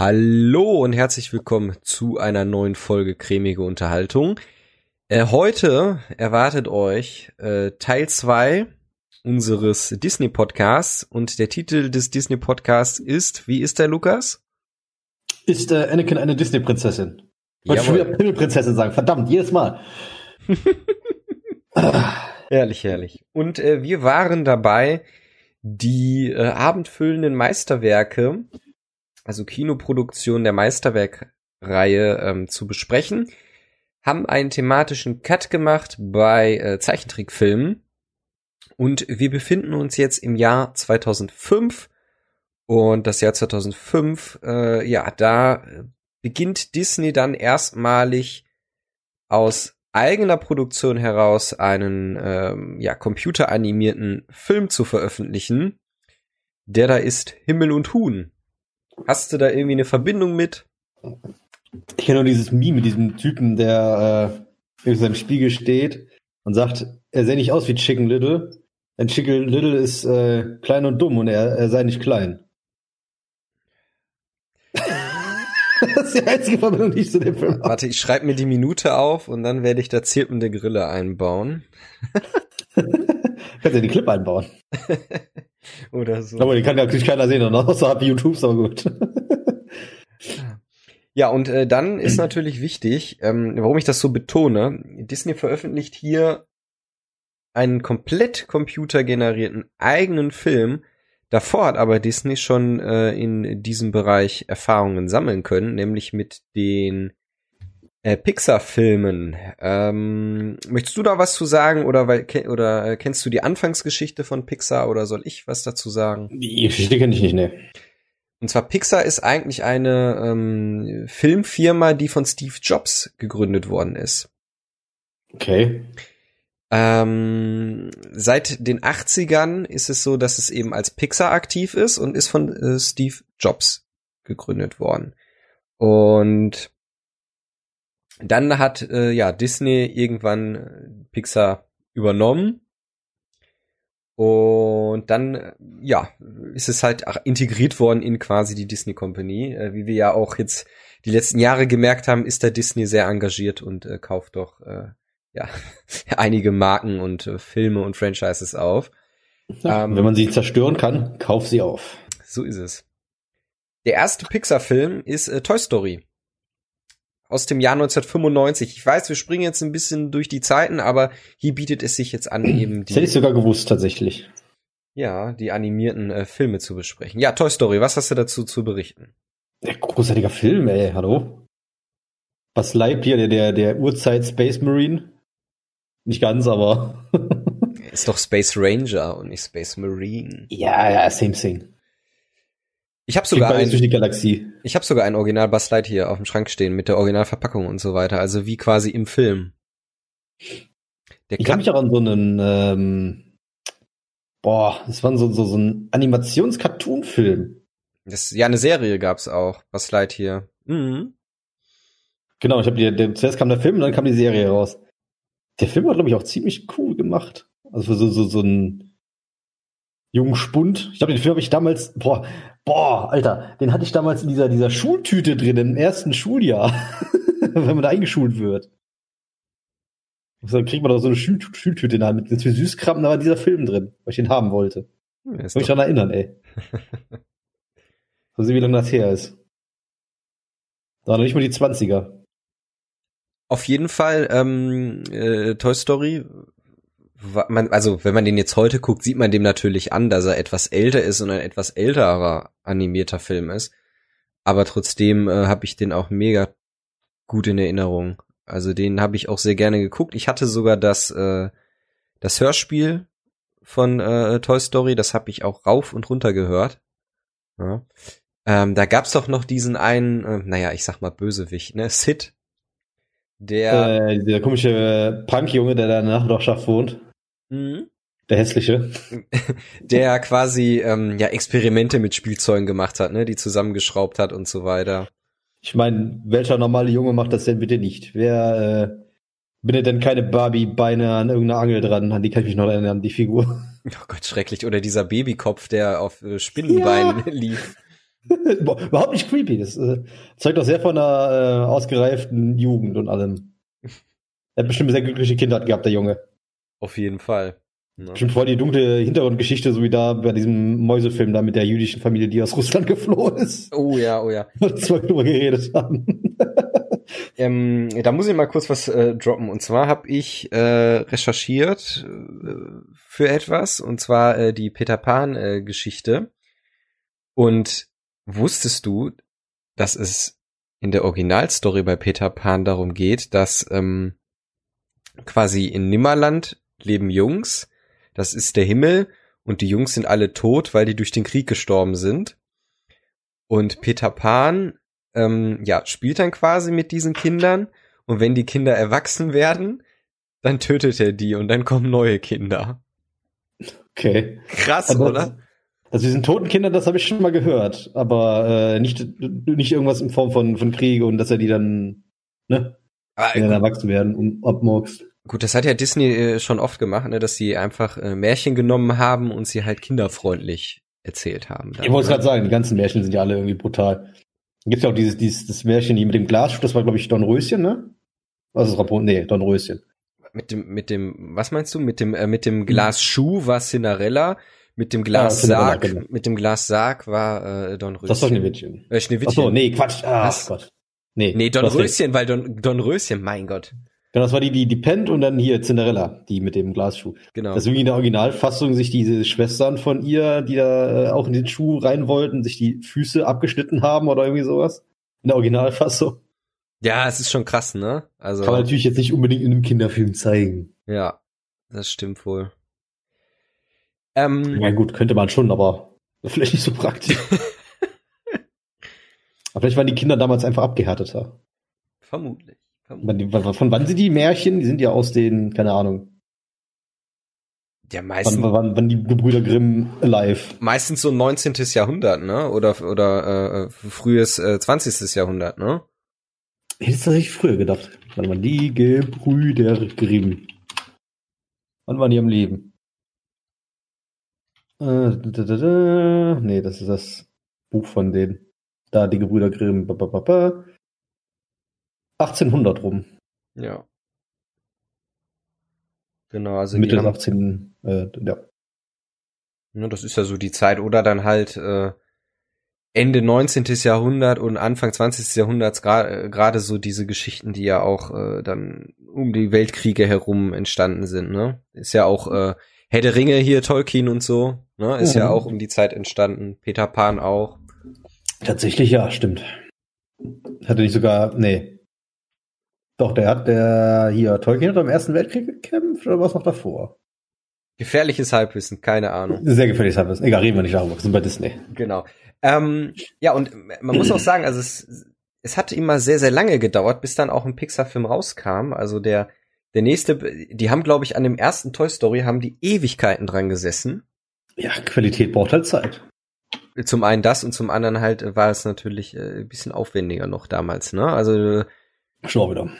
Hallo und herzlich willkommen zu einer neuen Folge Cremige Unterhaltung. Äh, heute erwartet euch äh, Teil zwei unseres Disney Podcasts und der Titel des Disney Podcasts ist, wie ist der Lukas? Ist äh, Anakin eine Disney Prinzessin? Wollte schon wieder Pimmelprinzessin sagen, verdammt, jedes Mal. herrlich, herrlich. Und äh, wir waren dabei, die äh, abendfüllenden Meisterwerke also Kinoproduktion der Meisterwerkreihe ähm, zu besprechen. Haben einen thematischen Cut gemacht bei äh, Zeichentrickfilmen. Und wir befinden uns jetzt im Jahr 2005. Und das Jahr 2005, äh, ja, da beginnt Disney dann erstmalig aus eigener Produktion heraus einen ähm, ja, computeranimierten Film zu veröffentlichen. Der da ist Himmel und Huhn. Hast du da irgendwie eine Verbindung mit? Ich kenne nur dieses Meme mit diesem Typen, der äh, in seinem Spiegel steht und sagt, er sähe nicht aus wie Chicken Little. Denn Chicken Little ist äh, klein und dumm und er, er sei nicht klein. das ist die einzige Verbindung, die ich zu dem Film habe. Warte, ich schreibe mir die Minute auf und dann werde ich da zirpende Grille einbauen. Kannst ja die Clip einbauen. Oder so. Aber die kann ja natürlich keiner sehen, außerhalb YouTubes, aber gut. Ja, und äh, dann ist natürlich wichtig, ähm, warum ich das so betone, Disney veröffentlicht hier einen komplett computergenerierten eigenen Film. Davor hat aber Disney schon äh, in diesem Bereich Erfahrungen sammeln können, nämlich mit den äh, Pixar-Filmen. Ähm, möchtest du da was zu sagen oder weil oder äh, kennst du die Anfangsgeschichte von Pixar oder soll ich was dazu sagen? Die Geschichte kenne ich nicht, ne. Und zwar Pixar ist eigentlich eine ähm, Filmfirma, die von Steve Jobs gegründet worden ist. Okay. Ähm, seit den 80ern ist es so, dass es eben als Pixar aktiv ist und ist von äh, Steve Jobs gegründet worden. Und dann hat äh, ja Disney irgendwann äh, Pixar übernommen und dann, äh, ja, ist es halt integriert worden in quasi die Disney Company. Äh, wie wir ja auch jetzt die letzten Jahre gemerkt haben, ist da Disney sehr engagiert und äh, kauft doch, äh, ja, einige Marken und äh, Filme und Franchises auf. Ja, ähm, wenn man sie zerstören kann, kauf sie auf. So ist es. Der erste Pixar-Film ist Toy Story aus dem Jahr 1995. Ich weiß, wir springen jetzt ein bisschen durch die Zeiten, aber hier bietet es sich jetzt an, eben die. Das hätte ich sogar gewusst, tatsächlich. Ja, die animierten äh, Filme zu besprechen. Ja, Toy Story, was hast du dazu zu berichten? Der großartiger Film, ey, hallo? Was Lightyear, der, der, der Urzeit Space Marine? Nicht ganz, aber. ist doch Space Ranger und nicht Space Marine. Ja, ja, same thing. Ich habe sogar ein, durch die Galaxie. Ich habe sogar ein Original Buzz hier auf dem Schrank stehen mit der Originalverpackung und so weiter, also wie quasi im Film. Der ich kann mich auch an so einen ähm, boah, das war so so, so ein Animations-Cartoon-Film. Das ja eine Serie gab's auch, Buzz hier. Mhm. Genau, ich habe die der, zuerst kam der Film und dann kam die Serie raus. Der Film war glaube ich auch ziemlich cool gemacht. Also so so so ein jungen Spund. Ich glaube, den Film habe ich damals, boah, boah, Alter, den hatte ich damals in dieser, dieser Schultüte drin, im ersten Schuljahr, wenn man da eingeschult wird. Und dann kriegt man doch so eine Schul Schultüte in der Hand mit ganz viel Süßkram, da war dieser Film drin, weil ich den haben wollte. Ja, Muss mich daran erinnern, ey. so sehen, wie lange das her ist. Da noch nicht mal die 20er. Auf jeden Fall, ähm, äh, Toy Story man, also wenn man den jetzt heute guckt, sieht man dem natürlich an, dass er etwas älter ist und ein etwas älterer animierter Film ist. Aber trotzdem äh, habe ich den auch mega gut in Erinnerung. Also den habe ich auch sehr gerne geguckt. Ich hatte sogar das äh, das Hörspiel von äh, Toy Story, das habe ich auch rauf und runter gehört. Ja. Ähm, da gab's doch noch diesen einen, äh, naja, ich sag mal Bösewicht, ne, Sid. Der, äh, der komische Punk-Junge, der da in der Nachbarschaft wohnt. Mhm. Der hässliche. Der quasi ähm, ja Experimente mit Spielzeugen gemacht hat, ne, die zusammengeschraubt hat und so weiter. Ich meine, welcher normale Junge macht das denn bitte nicht? Wer äh, bindet denn keine Barbie-Beine an irgendeiner Angel dran? An die kann ich mich noch erinnern, an die Figur. Oh Gott, schrecklich. Oder dieser Babykopf, der auf äh, Spinnenbeinen ja. lief. Überhaupt nicht creepy. Das äh, zeugt doch sehr von einer äh, ausgereiften Jugend und allem. Er hat bestimmt eine sehr glückliche Kindheit gehabt, der Junge. Auf jeden Fall. Ne? Bestimmt voll die dunkle Hintergrundgeschichte, so wie da bei diesem Mäusefilm da mit der jüdischen Familie, die aus Russland geflohen ist. Oh ja, oh ja. Als wir drüber geredet haben. Ähm, da muss ich mal kurz was äh, droppen. Und zwar habe ich äh, recherchiert äh, für etwas, und zwar äh, die Peter Pan-Geschichte. und wusstest du, dass es in der Originalstory bei Peter Pan darum geht, dass ähm, quasi in Nimmerland leben Jungs, das ist der Himmel, und die Jungs sind alle tot, weil die durch den Krieg gestorben sind. Und Peter Pan ähm, ja, spielt dann quasi mit diesen Kindern und wenn die Kinder erwachsen werden, dann tötet er die und dann kommen neue Kinder. Okay. Krass, Aber- oder? Also diesen toten Kindern, das habe ich schon mal gehört, aber äh, nicht, nicht irgendwas in Form von, von Kriege und dass er die dann, ne, Aber, wenn dann erwachsen werden und abmurkst. Gut, das hat ja Disney äh, schon oft gemacht, ne, dass sie einfach äh, Märchen genommen haben und sie halt kinderfreundlich erzählt haben. dann, Ich wollte ne? gerade sagen, die ganzen Märchen sind ja alle irgendwie brutal. Gibt's ja auch dieses, dieses das Märchen hier mit dem Glasschuh, das war, glaube ich, Dornröschen, ne? Was ist Rapport? Nee, Dornröschen. Mit dem, mit dem, was meinst du? Mit dem, äh, mit dem Glas Schuh war Cinderella, mit dem Glas Sarg, genau. mit dem Glas Sarg war äh, Don Röschen. Das ist doch Schneewittchen. Äh, Schneewittchen. Ach so, nee, Quatsch. Ah, Was? Gott. Nee, Nee, Don. Röschen, weil Don, Don Röschen, mein Gott. Genau, das war die, die, die pennt und dann hier Cinderella, die mit dem Glasschuh. Genau. Dass irgendwie in der Originalfassung sich diese Schwestern von ihr, die da äh, auch in den Schuh rein wollten, sich die Füße abgeschnitten haben oder irgendwie sowas. In der Originalfassung. Ja, es ist schon krass, ne? Also, Kann man natürlich jetzt nicht unbedingt in einem Kinderfilm zeigen. ja, das stimmt wohl. Ich Ähm, meine, gut, könnte man schon, aber vielleicht nicht so praktisch. aber vielleicht waren die Kinder damals einfach abgehärteter. vermutlich. Wann Von wann sind die Märchen? Die sind ja aus den, keine Ahnung, Ja, wann, meistens, wann, wann die Gebrüder Grimm alive. meistens so 19. Jahrhundert, ne? Oder, oder äh, frühes äh, 20. Jahrhundert, ne? Hätte ich tatsächlich früher gedacht. Warte mal, die Gebrüder Grimm. Wann waren die am Leben? Äh, da, da, da. Nee, das ist das Buch von denen. Da, die Gebrüder Grimm. Ba, ba, ba, ba. 1800 rum. Ja. Genau, also Mitte des haben, 18. Äh, ja. ne, das ist ja so die Zeit. Oder dann halt äh, Ende 19. Jahrhundert und Anfang 20. Jahrhunderts gra- äh, gerade so diese Geschichten, die ja auch äh, dann um die Weltkriege herum entstanden sind, ne? Ist ja auch äh, Herr der Ringe hier, Tolkien und so, ne? Ist ja Mhm. auch um die Zeit entstanden. Peter Pan auch. Tatsächlich, ja, stimmt. Hatte nicht sogar, nee. Doch, der hat, der hier, Tolkien hat am Ersten Weltkrieg gekämpft oder was noch davor? Gefährliches Halbwissen, keine Ahnung. Sehr gefährlich, hat es. Egal, reden wir nicht darüber. Wir sind bei Disney. Genau. Ähm, ja, und man muss auch sagen, also es, es hat immer sehr, sehr lange gedauert, bis dann auch ein Pixar-Film rauskam. Also der, der nächste, die haben, glaube ich, an dem ersten Toy Story haben die Ewigkeiten dran gesessen. Ja, Qualität braucht halt Zeit. Zum einen das und zum anderen halt äh, war es natürlich äh, ein bisschen aufwendiger noch damals, ne? Also Schon auch wieder.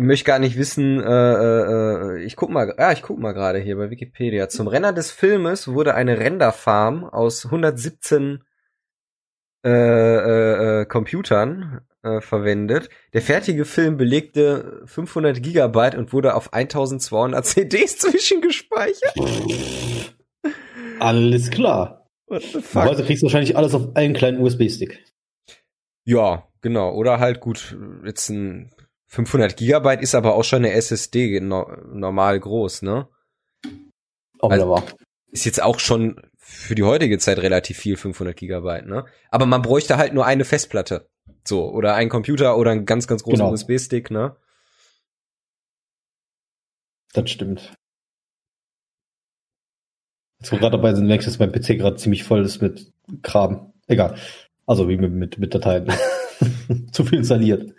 Ich möchte gar nicht wissen, äh, äh, ich guck mal, ja, ich guck mal gerade hier bei Wikipedia. Zum Renner des Filmes wurde eine Renderfarm aus 117 äh, äh, äh, Computern äh, verwendet. Der fertige Film belegte 500 Gigabyte und wurde auf 1200 CDs zwischengespeichert. Alles klar. What the fuck? Heute kriegst du wahrscheinlich alles auf einen kleinen USB-Stick. Ja, genau. Oder halt gut, jetzt ein 500 Gigabyte ist aber auch schon eine SSD no normal groß, ne? Auch Also-. Ist jetzt auch schon für die heutige Zeit relativ viel, 500 Gigabyte, ne? Aber man bräuchte halt nur eine Festplatte. So, oder einen Computer oder einen ganz, ganz großen Genau. USB-Stick, ne? Das stimmt. Jetzt gerade dabei sind, merke ich, dass mein PC gerade ziemlich voll ist mit Kram. Egal. Also wie mit, mit, mit Dateien. Zu viel installiert.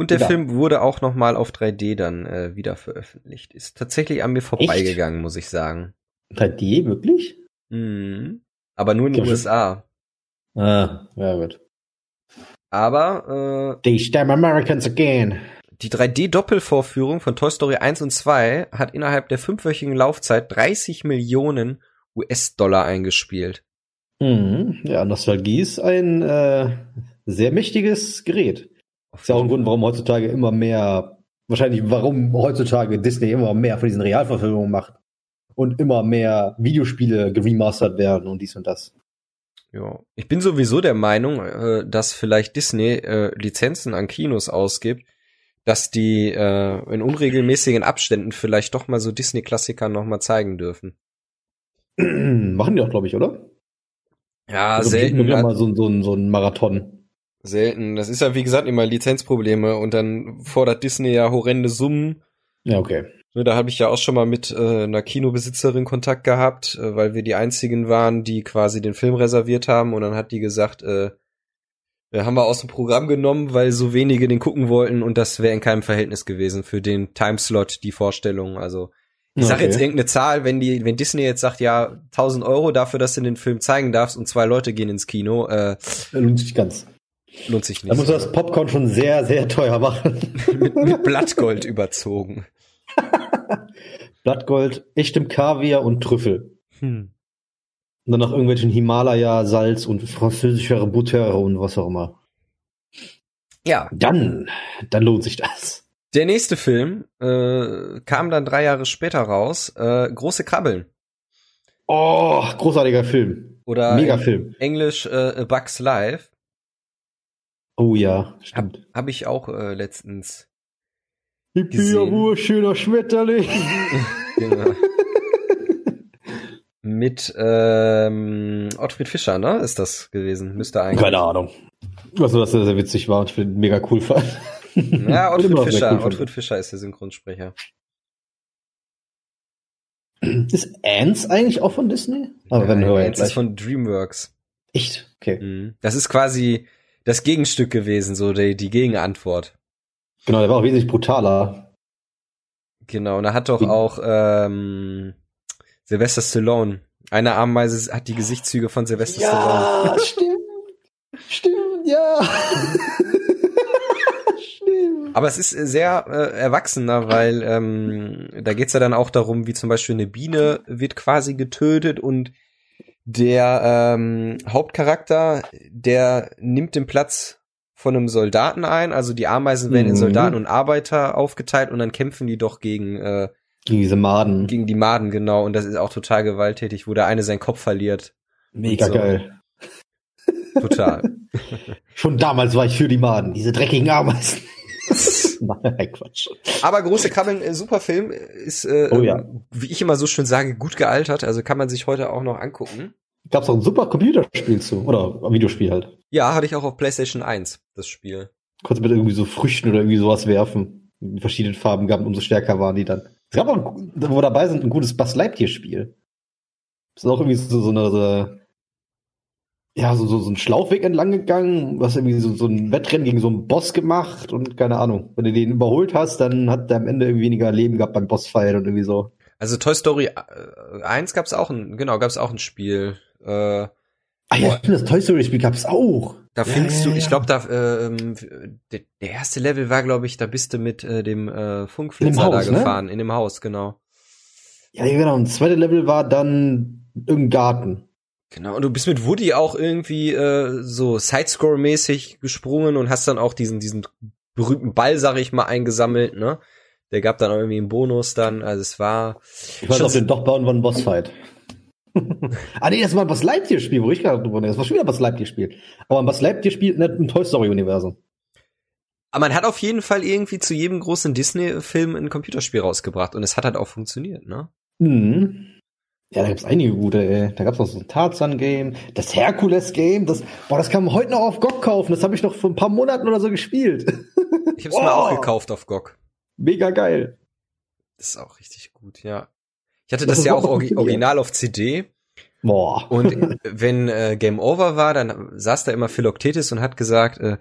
Und der Egal. Film wurde auch noch mal auf 3D dann äh, wieder veröffentlicht. Ist tatsächlich an mir vorbeigegangen, muss ich sagen. 3D, wirklich? Mhm. Aber nur in den USA. Ah, ja gut. Aber äh, They stab Americans again. Die 3D-Doppelvorführung von Toy Story 1 und 2 hat innerhalb der fünfwöchigen Laufzeit 30 Millionen US-Dollar eingespielt. Mhm. Ja, Nostalgie ist ein äh, sehr mächtiges Gerät. Ist ja auch ein Grund, warum heutzutage immer mehr, wahrscheinlich warum heutzutage Disney immer mehr von diesen Realverfilmungen macht und immer mehr Videospiele geremastert werden und dies und das. Ja, ich bin sowieso der Meinung, äh, dass vielleicht Disney äh, Lizenzen an Kinos ausgibt, dass die äh, in unregelmäßigen Abständen vielleicht doch mal so Disney-Klassiker noch mal zeigen dürfen. Machen die auch, glaube ich, oder? Ja, Also selten. Ja mal so, so, so ein Marathon. Selten. Das ist ja, wie gesagt, immer Lizenzprobleme und dann fordert Disney ja horrende Summen. Ja, okay. Ne, Da habe ich ja auch schon mal mit äh, einer Kinobesitzerin Kontakt gehabt, äh, weil wir die einzigen waren, die quasi den Film reserviert haben und dann hat die gesagt, äh, äh, haben wir aus dem Programm genommen, weil so wenige den gucken wollten und das wäre in keinem Verhältnis gewesen für den Timeslot, die Vorstellung. Also ich sag Okay. jetzt irgendeine Zahl, wenn die, wenn Disney jetzt sagt, ja, 1000 Euro dafür, dass du den Film zeigen darfst und zwei Leute gehen ins Kino, äh, Lohnt sich ganz. Lohnt sich Da nicht. muss das Popcorn schon sehr, sehr teuer machen. mit, mit Blattgold überzogen. Blattgold, echtem Kaviar und Trüffel. Hm. Und dann noch irgendwelchen Himalaya, Salz und französischer Butter und was auch immer. Ja, Dann, dann lohnt sich das. Der nächste Film äh, kam dann drei Jahre später raus. Äh, Große Krabbeln. Oh, großartiger Film. Oder Mega Film. Englisch äh, A Bugs Life. Oh ja, stimmt. hab ich auch äh, letztens. Hippie, gesehen. Jawohl, schöner Schmetterling. Genau. Mit ähm, Ottfried Fischer, ne? Ist das gewesen? Müsste eigentlich. Keine Ahnung. Also, dass er sehr witzig war und ich finde mega cool fand. Ja, Ottfried Fischer. cool. Ottfried Fischer ist der Synchronsprecher. Ist Ants eigentlich auch von Disney? Aber wenn Nein, wir Ants ist von DreamWorks. Echt? Okay. Mhm. Das ist quasi das Gegenstück gewesen, so die, die Gegenantwort. Genau, der war auch wesentlich brutaler. Genau, und da hat doch auch ähm, Sylvester Stallone. Eine Ameise hat die Gesichtszüge von Sylvester Stallone. Ja, stimmt. Stimmt, ja. stimmt. Aber es ist sehr äh, erwachsener, weil ähm, da geht's ja dann auch darum, wie zum Beispiel eine Biene wird quasi getötet und der ähm, Hauptcharakter, der nimmt den Platz von einem Soldaten ein. Also die Ameisen werden in Mhm. Soldaten und Arbeiter aufgeteilt und dann kämpfen die doch gegen äh, Gegen diese Maden. gegen die Maden genau und das ist auch total gewalttätig, wo der eine seinen Kopf verliert. Mega so. geil. Total. Schon damals war ich für die Maden, diese dreckigen Ameisen. Nein, Quatsch. Aber große Krabbeln, äh, super Film, ist, äh, Oh ja. ähm, wie ich immer so schön sage, gut gealtert. Also kann man sich heute auch noch angucken. Gab's auch ein super Computerspiel zu. Oder ein Videospiel halt. Ja, hatte ich auch auf PlayStation 1, das Spiel. Konntest mit irgendwie so Früchten oder irgendwie sowas werfen. Die verschiedenen Farben gaben, umso stärker waren die dann. Es gab auch, ein, wo dabei sind, ein gutes Buzz Lightyear-Spiel. Das ist auch irgendwie so, so eine, so, ja, so, so, so ein Schlauchweg entlang gegangen, was irgendwie so, so ein Wettrennen gegen so einen Boss gemacht und keine Ahnung. Wenn du den überholt hast, dann hat der am Ende irgendwie weniger Leben gehabt beim Bossfight und irgendwie so. Also Toy Story äh, 1 gab's auch ein, genau, gab's auch ein Spiel. Äh, Ah ja, stimmt, das Toy Story Spiel gab's auch. da Ja, findest ja, du, ich glaube, da ähm, der, der erste Level war, glaube ich, da bist du mit äh, dem äh, Funkflitzer dem da ne? gefahren, in dem Haus, genau. Ja, genau. Und das zweite Level war dann irgendein Garten. Genau, und du bist mit Woody auch irgendwie äh, so Sidescroll-mäßig gesprungen und hast dann auch diesen, diesen berühmten Ball, sag ich mal, eingesammelt, ne? Der gab dann auch irgendwie einen Bonus dann, also es war Ich weiß auf den doch bauen wir einen Bossfight. Ah nee, das war ein Buzz Lightyear Spiel, wo ich gerade drüber. Das war schon wieder ein Buzz Lightyear Spiel. Aber ein Buzz Lightyear Spiel nicht im Toy Story Universum. Aber man hat auf jeden Fall irgendwie zu jedem großen Disney-Film ein Computerspiel rausgebracht und es hat halt auch funktioniert, ne? Mhm. Ja, da gibt's einige gute, ey. Da gab's noch so ein Tarzan-Game, das Herkules-Game, das, boah, das kann man heute noch auf GOG kaufen. Das habe ich noch vor ein paar Monaten oder so gespielt. Ich hab's mir Oh. auch gekauft auf GOG. Mega geil. Das ist auch richtig gut, ja. Ich hatte Das ja auch funktioniert. original auf CD Boah. und wenn äh, Game Over war, dann saß da immer Philoktetis und hat gesagt, äh,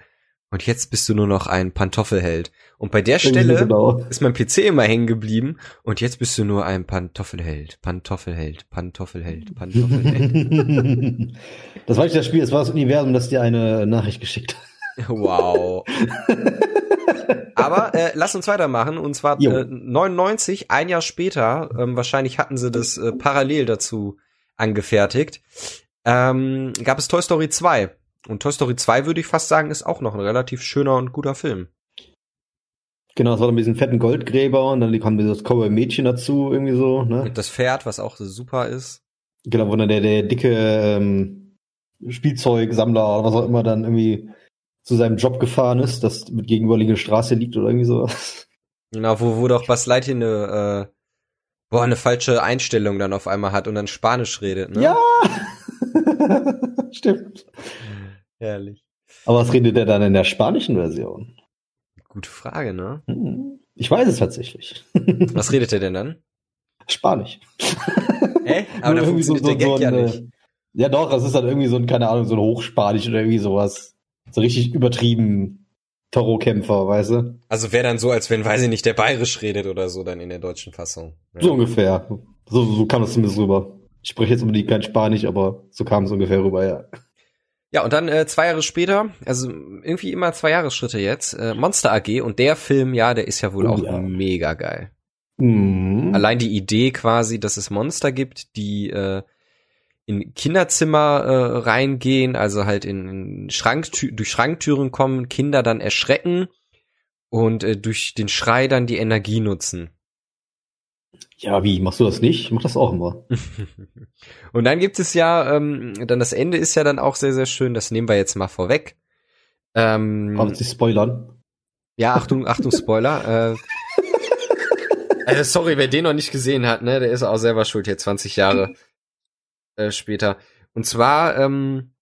und jetzt bist du nur noch ein Pantoffelheld. Und bei der Stelle Genau. ist mein PC immer hängen geblieben und jetzt bist du nur ein Pantoffelheld, Pantoffelheld, Pantoffelheld, Pantoffelheld. das war nicht das Spiel, das war das Universum, das dir eine Nachricht geschickt hat. wow. Aber äh, lass uns weitermachen und zwar Jo. äh, 99, ein Jahr später, ähm, wahrscheinlich hatten sie das äh, parallel dazu angefertigt, ähm, gab es Toy Story 2. Und Toy Story 2 würde ich fast sagen, ist auch noch ein relativ schöner und guter Film. Genau, es war dann mit diesen fetten Goldgräber und dann kam das Cowboy-Mädchen dazu, irgendwie so, ne? Und das Pferd, was auch super ist. Genau, wo dann der, der dicke ähm, Spielzeugsammler oder was auch immer dann irgendwie zu seinem Job gefahren ist, das mit gegenüberliegender Straße liegt oder irgendwie sowas. Genau, wo, wo doch Buzz Lightyear eine, äh, boah, eine falsche Einstellung dann auf einmal hat und dann Spanisch redet, ne? Ja! Stimmt. Herrlich. Aber was redet er dann in der spanischen Version? Gute Frage, ne? Hm, Ich weiß es tatsächlich. Was redet er denn dann? Spanisch. Hä? Aber so- funktioniert der so- Gag so ja ein, nicht. Ja doch, das ist dann irgendwie so ein, keine Ahnung, so ein Hochspanisch oder irgendwie sowas. So richtig übertrieben Tarotkämpfer, weißt du? Also wäre dann so, als wenn, weiß ich nicht, der bayerisch redet oder so dann in der deutschen Fassung. Ja. So ungefähr. So, so kam es zumindest rüber. Ich spreche jetzt unbedingt kein Spanisch, aber so kam es ungefähr rüber, ja. Ja, und dann äh, zwei Jahre später, also irgendwie immer zwei Jahresschritte jetzt, äh, Monster AG und der Film, ja, der ist ja wohl Oh, auch ja. mega geil. Mhm. Allein die Idee quasi, dass es Monster gibt, die äh, in Kinderzimmer äh, reingehen, also halt in, in Schranktü durch Schranktüren kommen, Kinder dann erschrecken und äh, durch den Schrei dann die Energie nutzen. Ja, wie? Machst du das nicht? Ich mach das auch immer. und dann gibt es ja, ähm, dann das Ende ist ja dann auch sehr, sehr schön, das nehmen wir jetzt mal vorweg. Ähm, uns nicht spoilern. Ja, Achtung, Achtung, Spoiler. äh, äh, sorry, wer den noch nicht gesehen hat, ne, der ist auch selber schuld hier 20 Jahre äh, später. Und zwar ähm,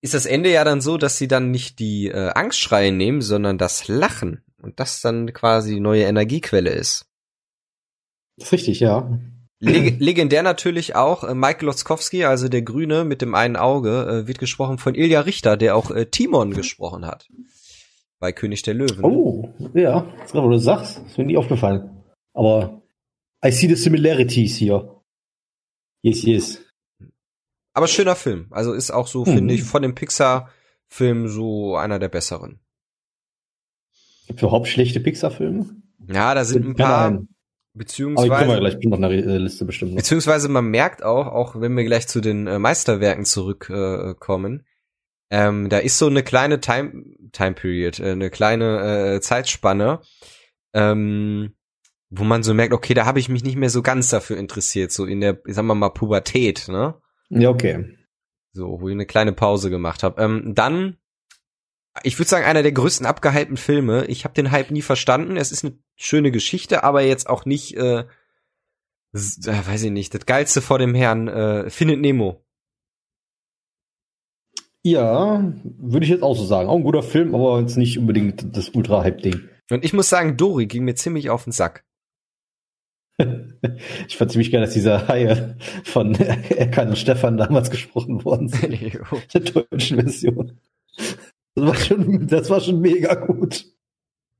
ist das Ende ja dann so, dass sie dann nicht die äh, Angstschreie nehmen, sondern das Lachen. Und das dann quasi die neue Energiequelle ist. Das ist richtig, ja. Leg legendär natürlich auch äh, Michael Lotzkowski, also der Grüne mit dem einen Auge, äh, wird gesprochen von Ilja Richter, der auch äh, Timon gesprochen hat. Bei König der Löwen. Oh, ja. Das ist gerade, wo du sagst. Das ist mir nie aufgefallen. Aber I see the similarities hier. Yes, yes. Aber schöner Film. Also ist auch so, Mhm. finde ich, von dem Pixar-Film so einer der besseren. Gibt überhaupt schlechte Pixar-Filme? Ja, da sind ein paar, Ahnung. Aber die können wir beziehungsweise, gleich noch eine äh, Liste bestimmt noch. beziehungsweise man merkt auch, auch wenn wir gleich zu den äh, Meisterwerken zurückkommen, äh, ähm, da ist so eine kleine Time, Time Period, äh, eine kleine äh, Zeitspanne, ähm, wo man so merkt, okay, da habe ich mich nicht mehr so ganz dafür interessiert, so in der, sagen wir mal, Pubertät, ne? Ja, okay. So, wo ich eine kleine Pause gemacht habe. Ähm, dann, ich würde sagen, einer der größten abgehypten Filme. Ich habe den Hype nie verstanden. Es ist eine schöne Geschichte, aber jetzt auch nicht, äh, äh, weiß ich nicht, das Geilste vor dem Herrn, äh, Findet Nemo. Ja, würde ich jetzt auch so sagen. Auch ein guter Film, aber jetzt nicht unbedingt das Ultra-Hype-Ding. Und ich muss sagen, Dory ging mir ziemlich auf den Sack. Ich fand ziemlich geil, dass diese Haie von Erkan und Stefan damals gesprochen worden sind. Der deutschen Version. Das war schon, das war schon mega gut.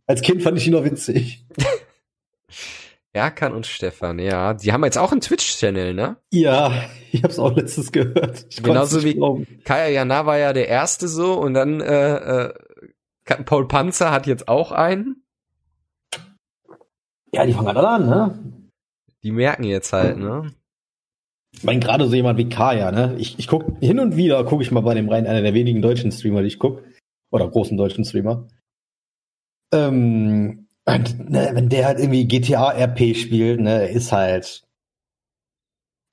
Als Kind fand ich ihn noch witzig. Erkan und Stefan, ja. Die haben jetzt auch einen Twitch-Channel, ne? Ja, ich hab's auch letztens gehört. Ich Genauso wie- glauben. Kaya Jana war ja der Erste so und dann äh, äh, Paul Panzer hat jetzt auch einen. Ja, die fangen halt alle an, ne? Die merken jetzt halt, ne? Ich meine, gerade so jemand wie Kaya, ne? Ich, ich guck, hin und wieder gucke ich mal bei dem rein, einer der wenigen deutschen Streamer, die ich guck. Oder großen deutschen Streamer. Ähm, und, ne, wenn der halt irgendwie GTA-RP spielt, ne, ist halt,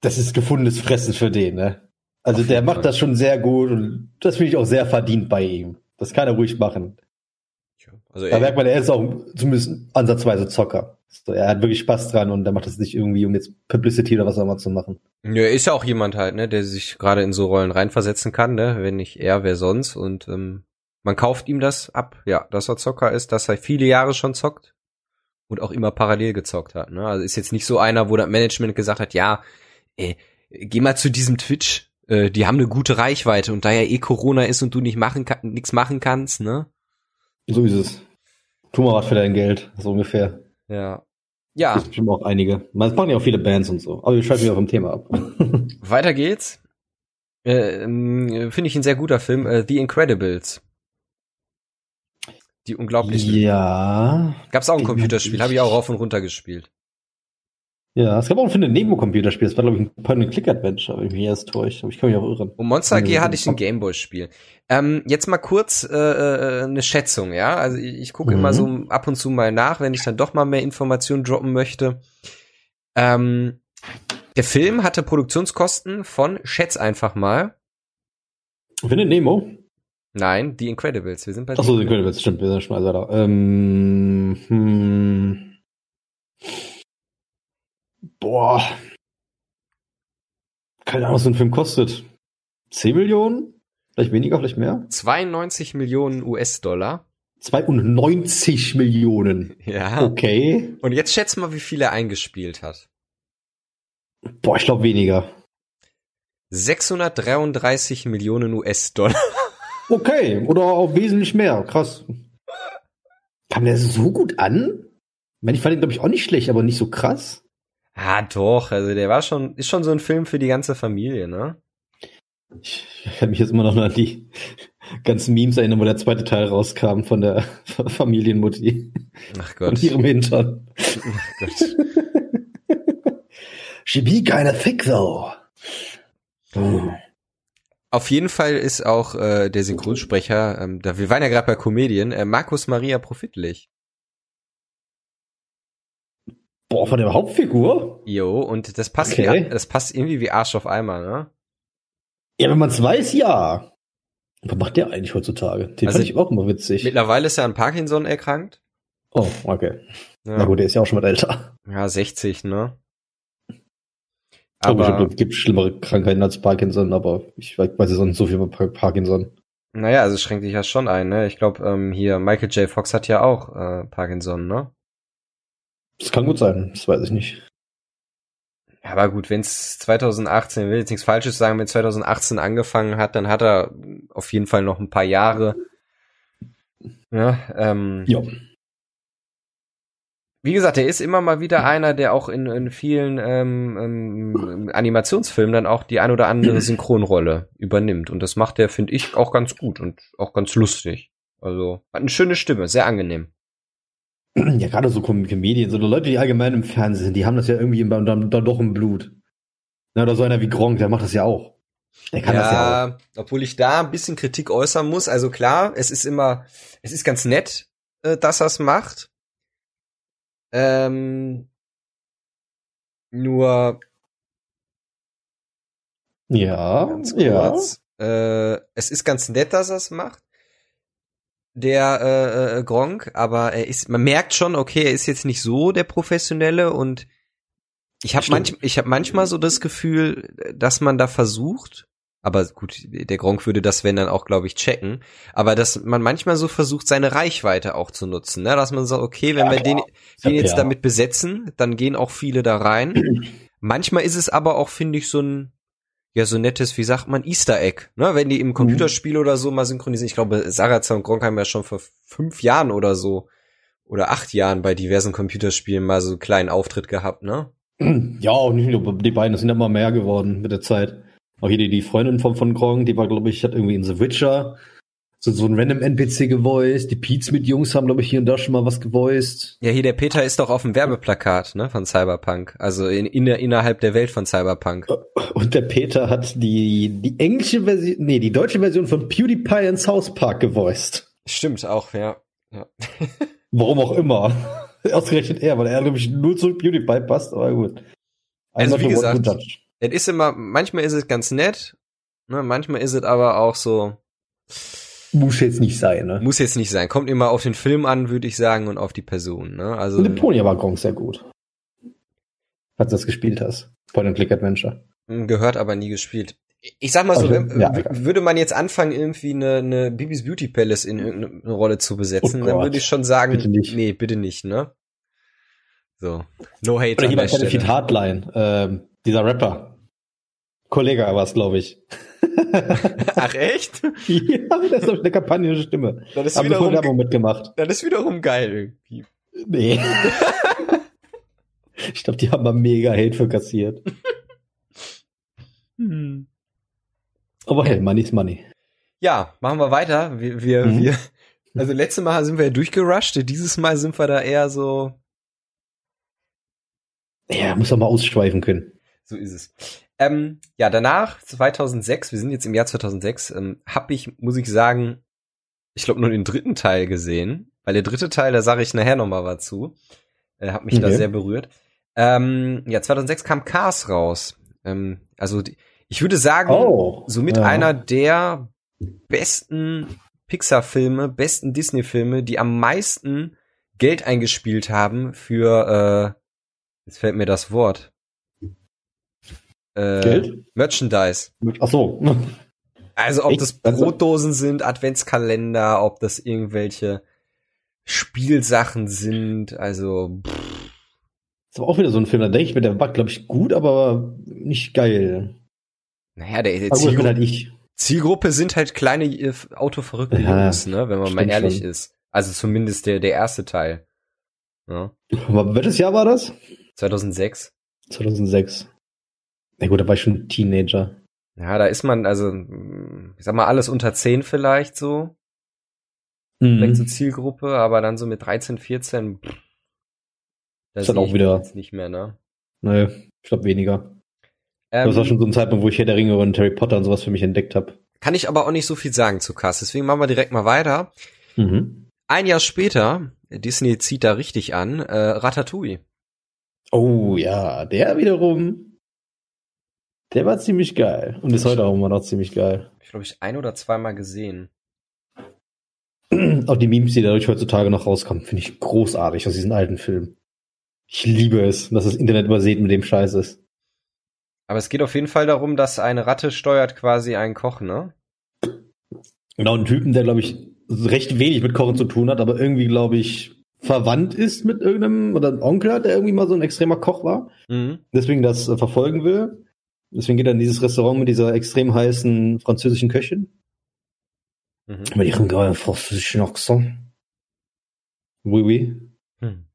das ist gefundenes Fressen für den, ne? Also Auf der macht Fall. das schon sehr gut und das finde ich auch sehr verdient bei ihm. Das kann er ruhig machen. Also Da er, merkt man, er ist auch zumindest ansatzweise Zocker. So, er hat wirklich Spaß dran und er macht das nicht irgendwie, um jetzt Publicity oder was auch immer zu machen. ja, ist ja auch jemand halt, ne, der sich gerade in so Rollen reinversetzen kann, ne? Wenn nicht er, wer sonst. Und ähm, man kauft ihm das ab, ja, dass er Zocker ist, dass er viele Jahre schon zockt und auch immer parallel gezockt hat. Ne? Also ist jetzt nicht so einer, wo das Management gesagt hat, ja, äh, geh mal zu diesem Twitch, äh, die haben eine gute Reichweite und da ja eh Corona ist und du nicht machen kann, nichts machen kannst, ne? So ist es. Tu mal was für dein Geld, so ungefähr. Ja. Ja, Das bestimmt auch einige. Das machen ja auch viele Bands und so. Aber wir schreiben ja vom Thema ab. weiter geht's. Äh, ähm, Finde ich ein sehr guter Film, äh, The Incredibles. Die unglaublichen. ja. Gab's auch ein Computerspiel, hab habe ich auch rauf und runter gespielt. Ja, es gab auch für ein Nemo-Computerspiel. Das war, glaube ich, ein Point-and-Click-Adventure, wenn ich mich erst täusche. Aber ich kann mich auch irren. Und Monster AG hatte ich ein Gameboy-Spiel. Ähm, jetzt mal kurz äh, äh, eine Schätzung, ja. Also ich, ich gucke Mhm. immer so ab und zu mal nach, wenn ich dann doch mal mehr Informationen droppen möchte. Ähm, der Film hatte Produktionskosten von, schätz einfach mal, Findet Nemo? nein, The Incredibles. Wir sind bei Achso, den Incredibles, stimmt, wir sind schon mal da. Ähm, hm. Boah. Keine Ahnung, was so ein Film kostet. 10 Millionen? Vielleicht weniger, vielleicht mehr? 92 Millionen US-Dollar. 92 Millionen. Ja. Okay. Und jetzt schätz mal, wie viel er eingespielt hat. Boah, ich glaube weniger. 633 Millionen US-Dollar. Okay, oder auch wesentlich mehr. Krass. Kam der so gut an? Ich meine, ich fand den, glaube ich, auch nicht schlecht, aber nicht so krass. Ah, doch. Also der war schon, ist schon so ein Film für die ganze Familie, ne? Ich, ich kann mich jetzt immer noch an die ganzen Memes erinnern, wo der zweite Teil rauskam von der Familienmutti Ach und Gott. ihrem Hintern. Ach Gott. She be kinda thick though. Oh. Auf jeden Fall ist auch äh, der Synchronsprecher, ähm, da wir waren ja gerade bei Comedien, äh, Markus Maria Profitlich. Boah, von der Hauptfigur? Jo, und das passt, Okay. wie, das passt irgendwie wie Arsch auf Eimer, ne? Ja, wenn man's weiß, ja. Was macht der eigentlich heutzutage? Den Also fand ich auch immer witzig. Mittlerweile ist er an Parkinson erkrankt. Oh, okay. Ja, Na gut, der ist ja auch schon mal älter. ja 60, ne? Aber Aber, es gibt schlimmere Krankheiten als Parkinson, aber ich weiß auch nicht so viel über Pa- Parkinson. naja, also es schränkt dich ja schon ein, ne? Ich glaube, ähm, hier Michael J. Fox hat ja auch äh, Parkinson, ne? Das kann gut sein, das weiß ich nicht. Aber gut, wenn es 2018, will jetzt nichts Falsches sagen, wenn 2018 angefangen hat, dann hat er auf jeden Fall noch ein paar Jahre. Ja, ähm, Ja. wie gesagt, er ist immer mal wieder einer, der auch in, in vielen ähm, ähm, Animationsfilmen dann auch die ein oder andere Synchronrolle übernimmt. Und das macht er, finde ich, auch ganz gut und auch ganz lustig. Also hat eine schöne Stimme, sehr angenehm. Ja, gerade so Com Comedien, so Leute, die allgemein im Fernsehen sind, die haben das ja irgendwie im, dann, dann doch im Blut. Na, oder so einer wie Gronk, der macht das ja auch. Der kann das ja auch. obwohl ich da ein bisschen Kritik äußern muss. Also klar, es ist immer, es ist ganz nett, äh, dass er es macht. Ähm, nur Ja, ganz ja. kurz. Äh, es ist ganz nett, dass er es macht. Der äh, äh, Gronk, aber er ist, man merkt schon, okay, er ist jetzt nicht so der Professionelle und ich habe manch, ich habe manchmal so das Gefühl, dass man da versucht, aber gut, der Gronk würde das wenn dann auch, glaube ich, checken, aber dass man manchmal so versucht, seine Reichweite auch zu nutzen, ne? dass man sagt, okay, wenn Ja, wir den, den jetzt ja. damit besetzen, dann gehen auch viele da rein. Manchmal ist es aber auch, finde ich, so ein ja, so nettes, wie sagt man, Easter Egg, ne? Wenn die im Computerspiel oder so mal synchronisieren. Ich glaube, Sarazar und Gronk haben ja schon vor fünf Jahren oder so oder acht Jahren bei diversen Computerspielen mal so einen kleinen Auftritt gehabt, ne? Ja, auch nicht nur die beiden, das sind ja immer mehr geworden mit der Zeit. Auch hier die, die Freundin von, von Gronk, die war, glaube ich, hat irgendwie in The Witcher so, so ein random NPC gevoiced. Die Pete's mit Jungs haben, glaube ich, hier und da schon mal was gevoiced. Ja, hier der Peter ist doch auf dem Werbeplakat, ne, von Cyberpunk. Also in, in der, innerhalb der Welt von Cyberpunk. Und der Peter hat die, die englische Version, nee, die deutsche Version von PewDiePie in South Park gevoiced. Stimmt auch, ja. ja. Warum auch immer. Ausgerechnet er, weil er, glaube ich, nur zu PewDiePie passt, aber gut. Also, I'm wie gesagt. Es ist immer, manchmal ist es ganz nett, ne, manchmal ist es aber auch so, Muss jetzt nicht sein, ne? muss jetzt nicht sein. Kommt immer auf den Film an, würde ich sagen, und auf die Person, ne? Also. Und Pony war Gronk sehr gut. Falls du das gespielt hast. Point-and-Click-Adventure. Gehört aber nie gespielt. Ich sag mal so, Okay, ja, würde man jetzt anfangen, irgendwie eine, eine Bibis Beauty Palace in irgendeine Rolle zu besetzen, Oh dann würde ich schon sagen, Bitte nicht. nee, bitte nicht, ne? So. No hate Oder jemand Benefit Stelle. Hardline, ähm, dieser Rapper. Kollege war es, glaube ich. Ach echt? ja, das ist doch eine Kampagne Stimme. Das ist Haben wiederum, Werbung mitgemacht. das ist wiederum geil irgendwie. Nee. ich glaube, die haben mal mega Hate für kassiert. Hm. Aber hey, Money's Money. Ja, machen wir weiter. Wir, wir, Mhm. wir, also letztes Mal sind wir ja durchgerusht, dieses Mal sind wir da eher so, Ja, muss doch mal ausschweifen können. So ist es. Ähm, ja, danach, 2006, wir sind jetzt im Jahr 2006, ähm, habe ich, muss ich sagen, ich glaube nur den dritten Teil gesehen, weil der dritte Teil, da sage ich nachher noch mal was zu, äh, hat mich okay. da sehr berührt. Ähm, ja, 2006 kam Cars raus. Ähm, also die, ich würde sagen, oh, somit ja. einer der besten Pixar-Filme, besten Disney-Filme, die am meisten Geld eingespielt haben für, äh, jetzt fällt mir das Wort. Äh, Geld? Merchandise. Ach so. Also ob das also Brotdosen sind, Adventskalender, ob das irgendwelche Spielsachen sind, also. Pff. Das war auch wieder so ein Film, da denke ich mir, der war, glaube ich, gut, aber nicht geil. Naja, der, der Zielgruppe, halt ich. Zielgruppe sind halt kleine äh, autoverrückte ja, Jungs, ne, wenn man mal ehrlich schon. ist. Also zumindest der, der erste Teil. Ja. Aber welches Jahr war das? 2006. 2006. Na gut, da war ich schon Teenager. Ja, da ist man, also, ich sag mal, alles unter 10 vielleicht so. Mhm. Vielleicht zur Zielgruppe, aber dann so mit 13, 14, pff, das ist dann auch wieder. nicht mehr, ne? Nee, ich glaube weniger. Ähm, das war schon so ein Zeitpunkt, wo ich Herr der Ringe und Harry Potter und sowas für mich entdeckt habe. Kann ich aber auch nicht so viel sagen zu Cass, deswegen machen wir direkt mal weiter. Mhm. Ein Jahr später, Disney zieht da richtig an, äh, Ratatouille. Oh ja, der wiederum, der war ziemlich geil und ist heute auch immer noch ziemlich geil. Ich glaube, ich ein oder zweimal gesehen. Auch die Memes, die dadurch heutzutage noch rauskommen, finde ich großartig aus diesen alten Filmen. Ich liebe es, dass das Internet übersät mit dem Scheiß ist. Aber es geht auf jeden Fall darum, dass eine Ratte steuert quasi einen Koch, ne? Genau, einen Typen, der, glaube ich, recht wenig mit Kochen zu tun hat, aber irgendwie, glaube ich, verwandt ist mit irgendeinem oder ein Onkel hat, der irgendwie mal so ein extremer Koch war. Mhm. Deswegen das äh, verfolgen will. Deswegen geht er in dieses Restaurant mit dieser extrem heißen französischen Köchin. Mhm. Mit ihrem geilen französischen Akzent. Oui, oui. Mhm.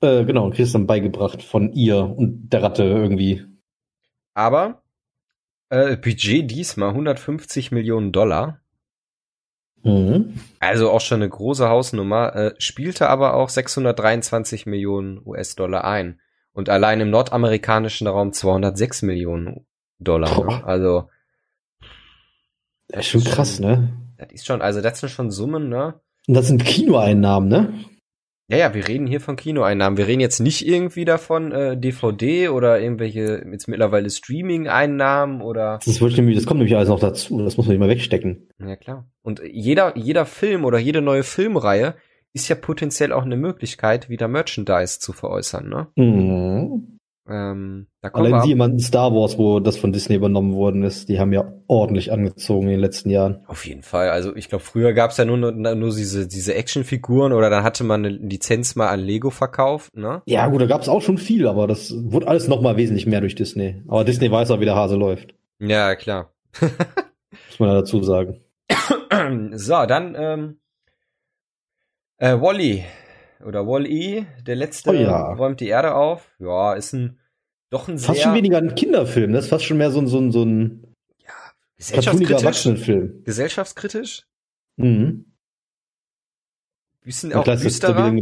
Äh, genau, und kriegst dann beigebracht von ihr und der Ratte irgendwie. Aber äh, Budget diesmal 150 Millionen Dollar. Mhm. Also auch schon eine große Hausnummer, äh, spielte aber auch 623 Millionen US-Dollar ein. Und allein im nordamerikanischen Raum 206 Millionen Dollar. Ne? Also. Das ist schon krass, ne? Das ist schon, also das sind schon Summen, ne? Und das sind Kinoeinnahmen, ne? Ja, ja, wir reden hier von Kinoeinnahmen. Wir reden jetzt nicht irgendwie davon äh, DVD oder irgendwelche jetzt mittlerweile Streaming-Einnahmen oder. Das, wird nämlich, das kommt nämlich alles noch dazu. Das muss man nicht mal wegstecken. Ja klar. Und jeder jeder Film oder jede neue Filmreihe ist ja potenziell auch eine Möglichkeit, wieder Merchandise zu veräußern, ne? Mhm. Ähm, da Allein jemanden Star Wars, wo das von Disney übernommen worden ist, die haben ja ordentlich angezogen in den letzten Jahren. Auf jeden Fall. Also ich glaube, früher gab es ja nur, nur, nur diese, diese Actionfiguren oder dann hatte man eine Lizenz mal an Lego verkauft, ne? Ja gut, da gab es auch schon viel, aber das wurde alles noch mal wesentlich mehr durch Disney. Aber Disney weiß auch, wie der Hase läuft. Ja, klar. Muss man ja dazu sagen. so, dann ähm, äh, Wally oder Wall-E, der letzte, oh ja. räumt die Erde auf. Ja, ist ein doch ein fast sehr fast schon weniger ein Kinderfilm, das ist fast schon mehr so ein so ein, so ein ja, gesellschaftskritisch, Erwachsenenfilm. Gesellschaftskritisch? Mhm. Bisschen auch düsterer.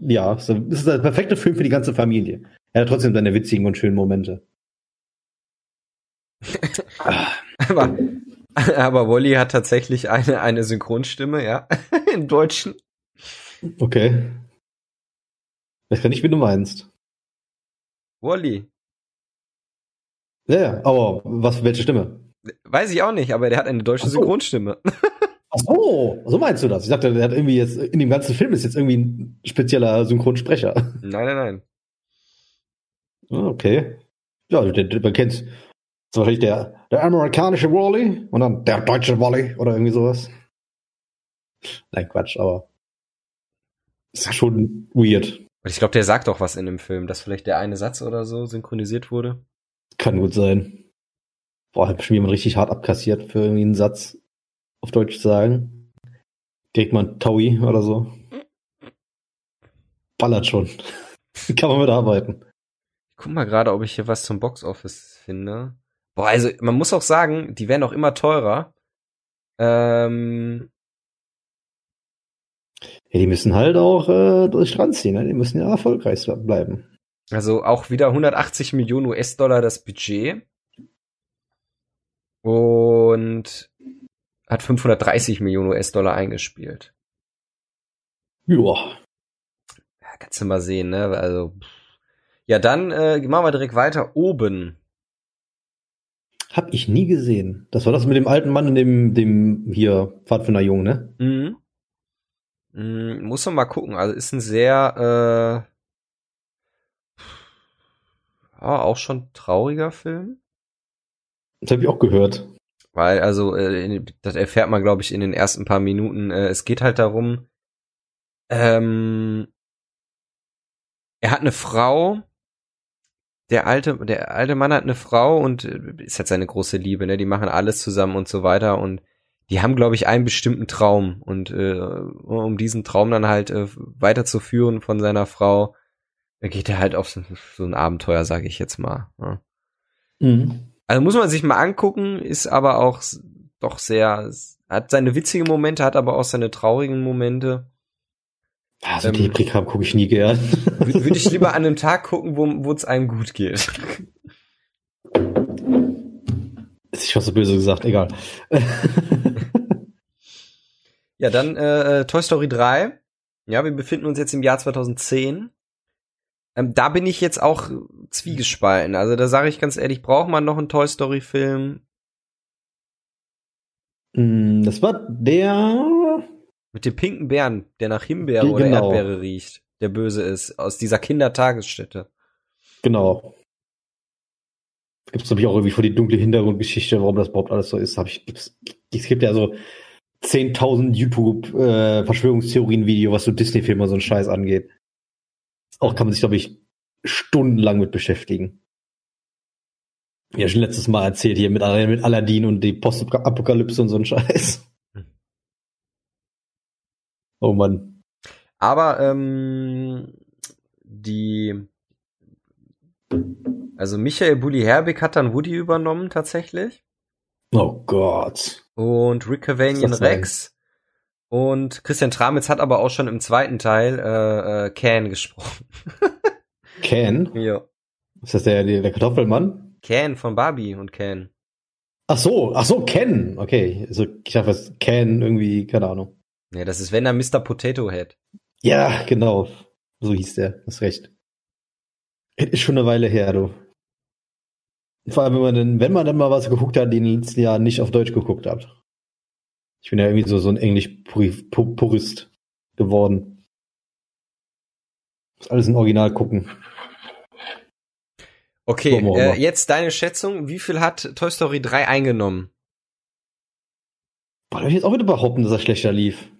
Ja, das ist der perfekte Film für die ganze Familie. Er hat trotzdem seine witzigen und schönen Momente. aber, aber Wally hat tatsächlich eine, eine Synchronstimme, ja, im Deutschen. Okay. Ich weiß gar nicht, wie du meinst. Wally. Ja, ja, aber was, welche Stimme? Weiß ich auch nicht, aber der hat eine deutsche so. Synchronstimme. Ach so, so meinst du das? Ich dachte, der hat irgendwie jetzt, in dem ganzen Film ist jetzt irgendwie ein spezieller Synchronsprecher. Nein, nein, nein. Ah, okay. Ja, der, der, man kennt so wahrscheinlich der, der amerikanische Wally und dann der deutsche Wally oder irgendwie sowas. Nein, Quatsch, aber ist schon weird. Und ich glaube, der sagt auch was in dem Film, dass vielleicht der eine Satz oder so synchronisiert wurde. Kann gut sein. Boah, hat bestimmt jemand richtig hart abkassiert für irgendwie einen Satz auf Deutsch zu sagen. Direkt mal ein Taui oder so. Ballert schon. Kann man mit arbeiten. Ich guck mal gerade, ob ich hier was zum Boxoffice finde. Boah, also man muss auch sagen, die werden auch immer teurer. Ähm, ja, die müssen halt auch äh, durch Strand ziehen, ne? die müssen ja erfolgreich bleiben. Also auch wieder 180 Millionen US-Dollar das Budget. Und hat 530 Millionen US-Dollar eingespielt. Ja. Ja, kannst du mal sehen, ne? Also. Ja, dann äh, machen wir direkt weiter. Oben. Hab ich nie gesehen. Das war das mit dem alten Mann und dem, dem hier Pfadfinder Jung, ne? Mhm. Mhm, muss man mal gucken. Also ist ein sehr, äh, ja, auch schon trauriger Film. Das habe ich auch gehört. Weil, also, äh, das erfährt man, glaube ich, in den ersten paar Minuten. Äh, es geht halt darum, ähm, er hat eine Frau, der alte, der alte Mann hat eine Frau und äh, ist halt seine große Liebe, ne? Die machen alles zusammen und so weiter und die haben, glaube ich, einen bestimmten Traum und äh, um diesen Traum dann halt äh, weiterzuführen von seiner Frau, geht er halt auf so, so ein Abenteuer, sage ich jetzt mal. Ja. Mhm. Also muss man sich mal angucken, ist aber auch doch sehr, hat seine witzigen Momente, hat aber auch seine traurigen Momente. Also ähm, die Prekam gucke ich nie gern. Würde ich lieber an einem Tag gucken, wo es einem gut geht. Ich habe so böse gesagt, egal. ja, dann äh, Toy Story 3. Ja, wir befinden uns jetzt im Jahr 2010. Ähm, da bin ich jetzt auch zwiegespalten. Also da sage ich ganz ehrlich, braucht man noch einen Toy Story Film? Mm, das war der mit dem pinken Bären, der nach Himbeere genau. oder Erdbeere riecht, der böse ist, aus dieser Kindertagesstätte. Genau. Gibt es nämlich auch irgendwie vor die dunkle Hintergrundgeschichte, warum das überhaupt alles so ist. Hab ich, gibt's, es gibt ja so 10.000 YouTube-Verschwörungstheorien-Video, äh, was so Disney-Filme so einen Scheiß angeht. Auch kann man sich, glaube ich, stundenlang mit beschäftigen. Ja, schon letztes Mal erzählt hier mit, mit Aladdin und die Postapokalypse und so ein Scheiß. Oh Mann. Aber ähm, die also Michael Bulli Herbig hat dann Woody übernommen tatsächlich. Oh Gott. Und Rick Cavanian Rex. Und Christian Tramitz hat aber auch schon im zweiten Teil äh, äh, Can gesprochen. Can? Ja. Ist das der, der Kartoffelmann? Can von Barbie und Can. Ach so, ach so, Ken. Okay, also ich dachte, was Can irgendwie, keine Ahnung. Ja, das ist wenn er Mr. Potato Head. Ja, genau. So hieß der. Hast recht. Ist schon eine Weile her, du. Vor allem, wenn man denn, wenn man dann mal was geguckt hat, die in den letzten Jahren nicht auf Deutsch geguckt hat. Ich bin ja irgendwie so, so ein Englisch-Purist geworden. Muss alles in Original gucken. Okay, äh, jetzt deine Schätzung. Wie viel hat Toy Story 3 eingenommen? Boah, da würde ich jetzt auch wieder behaupten, dass er schlechter lief.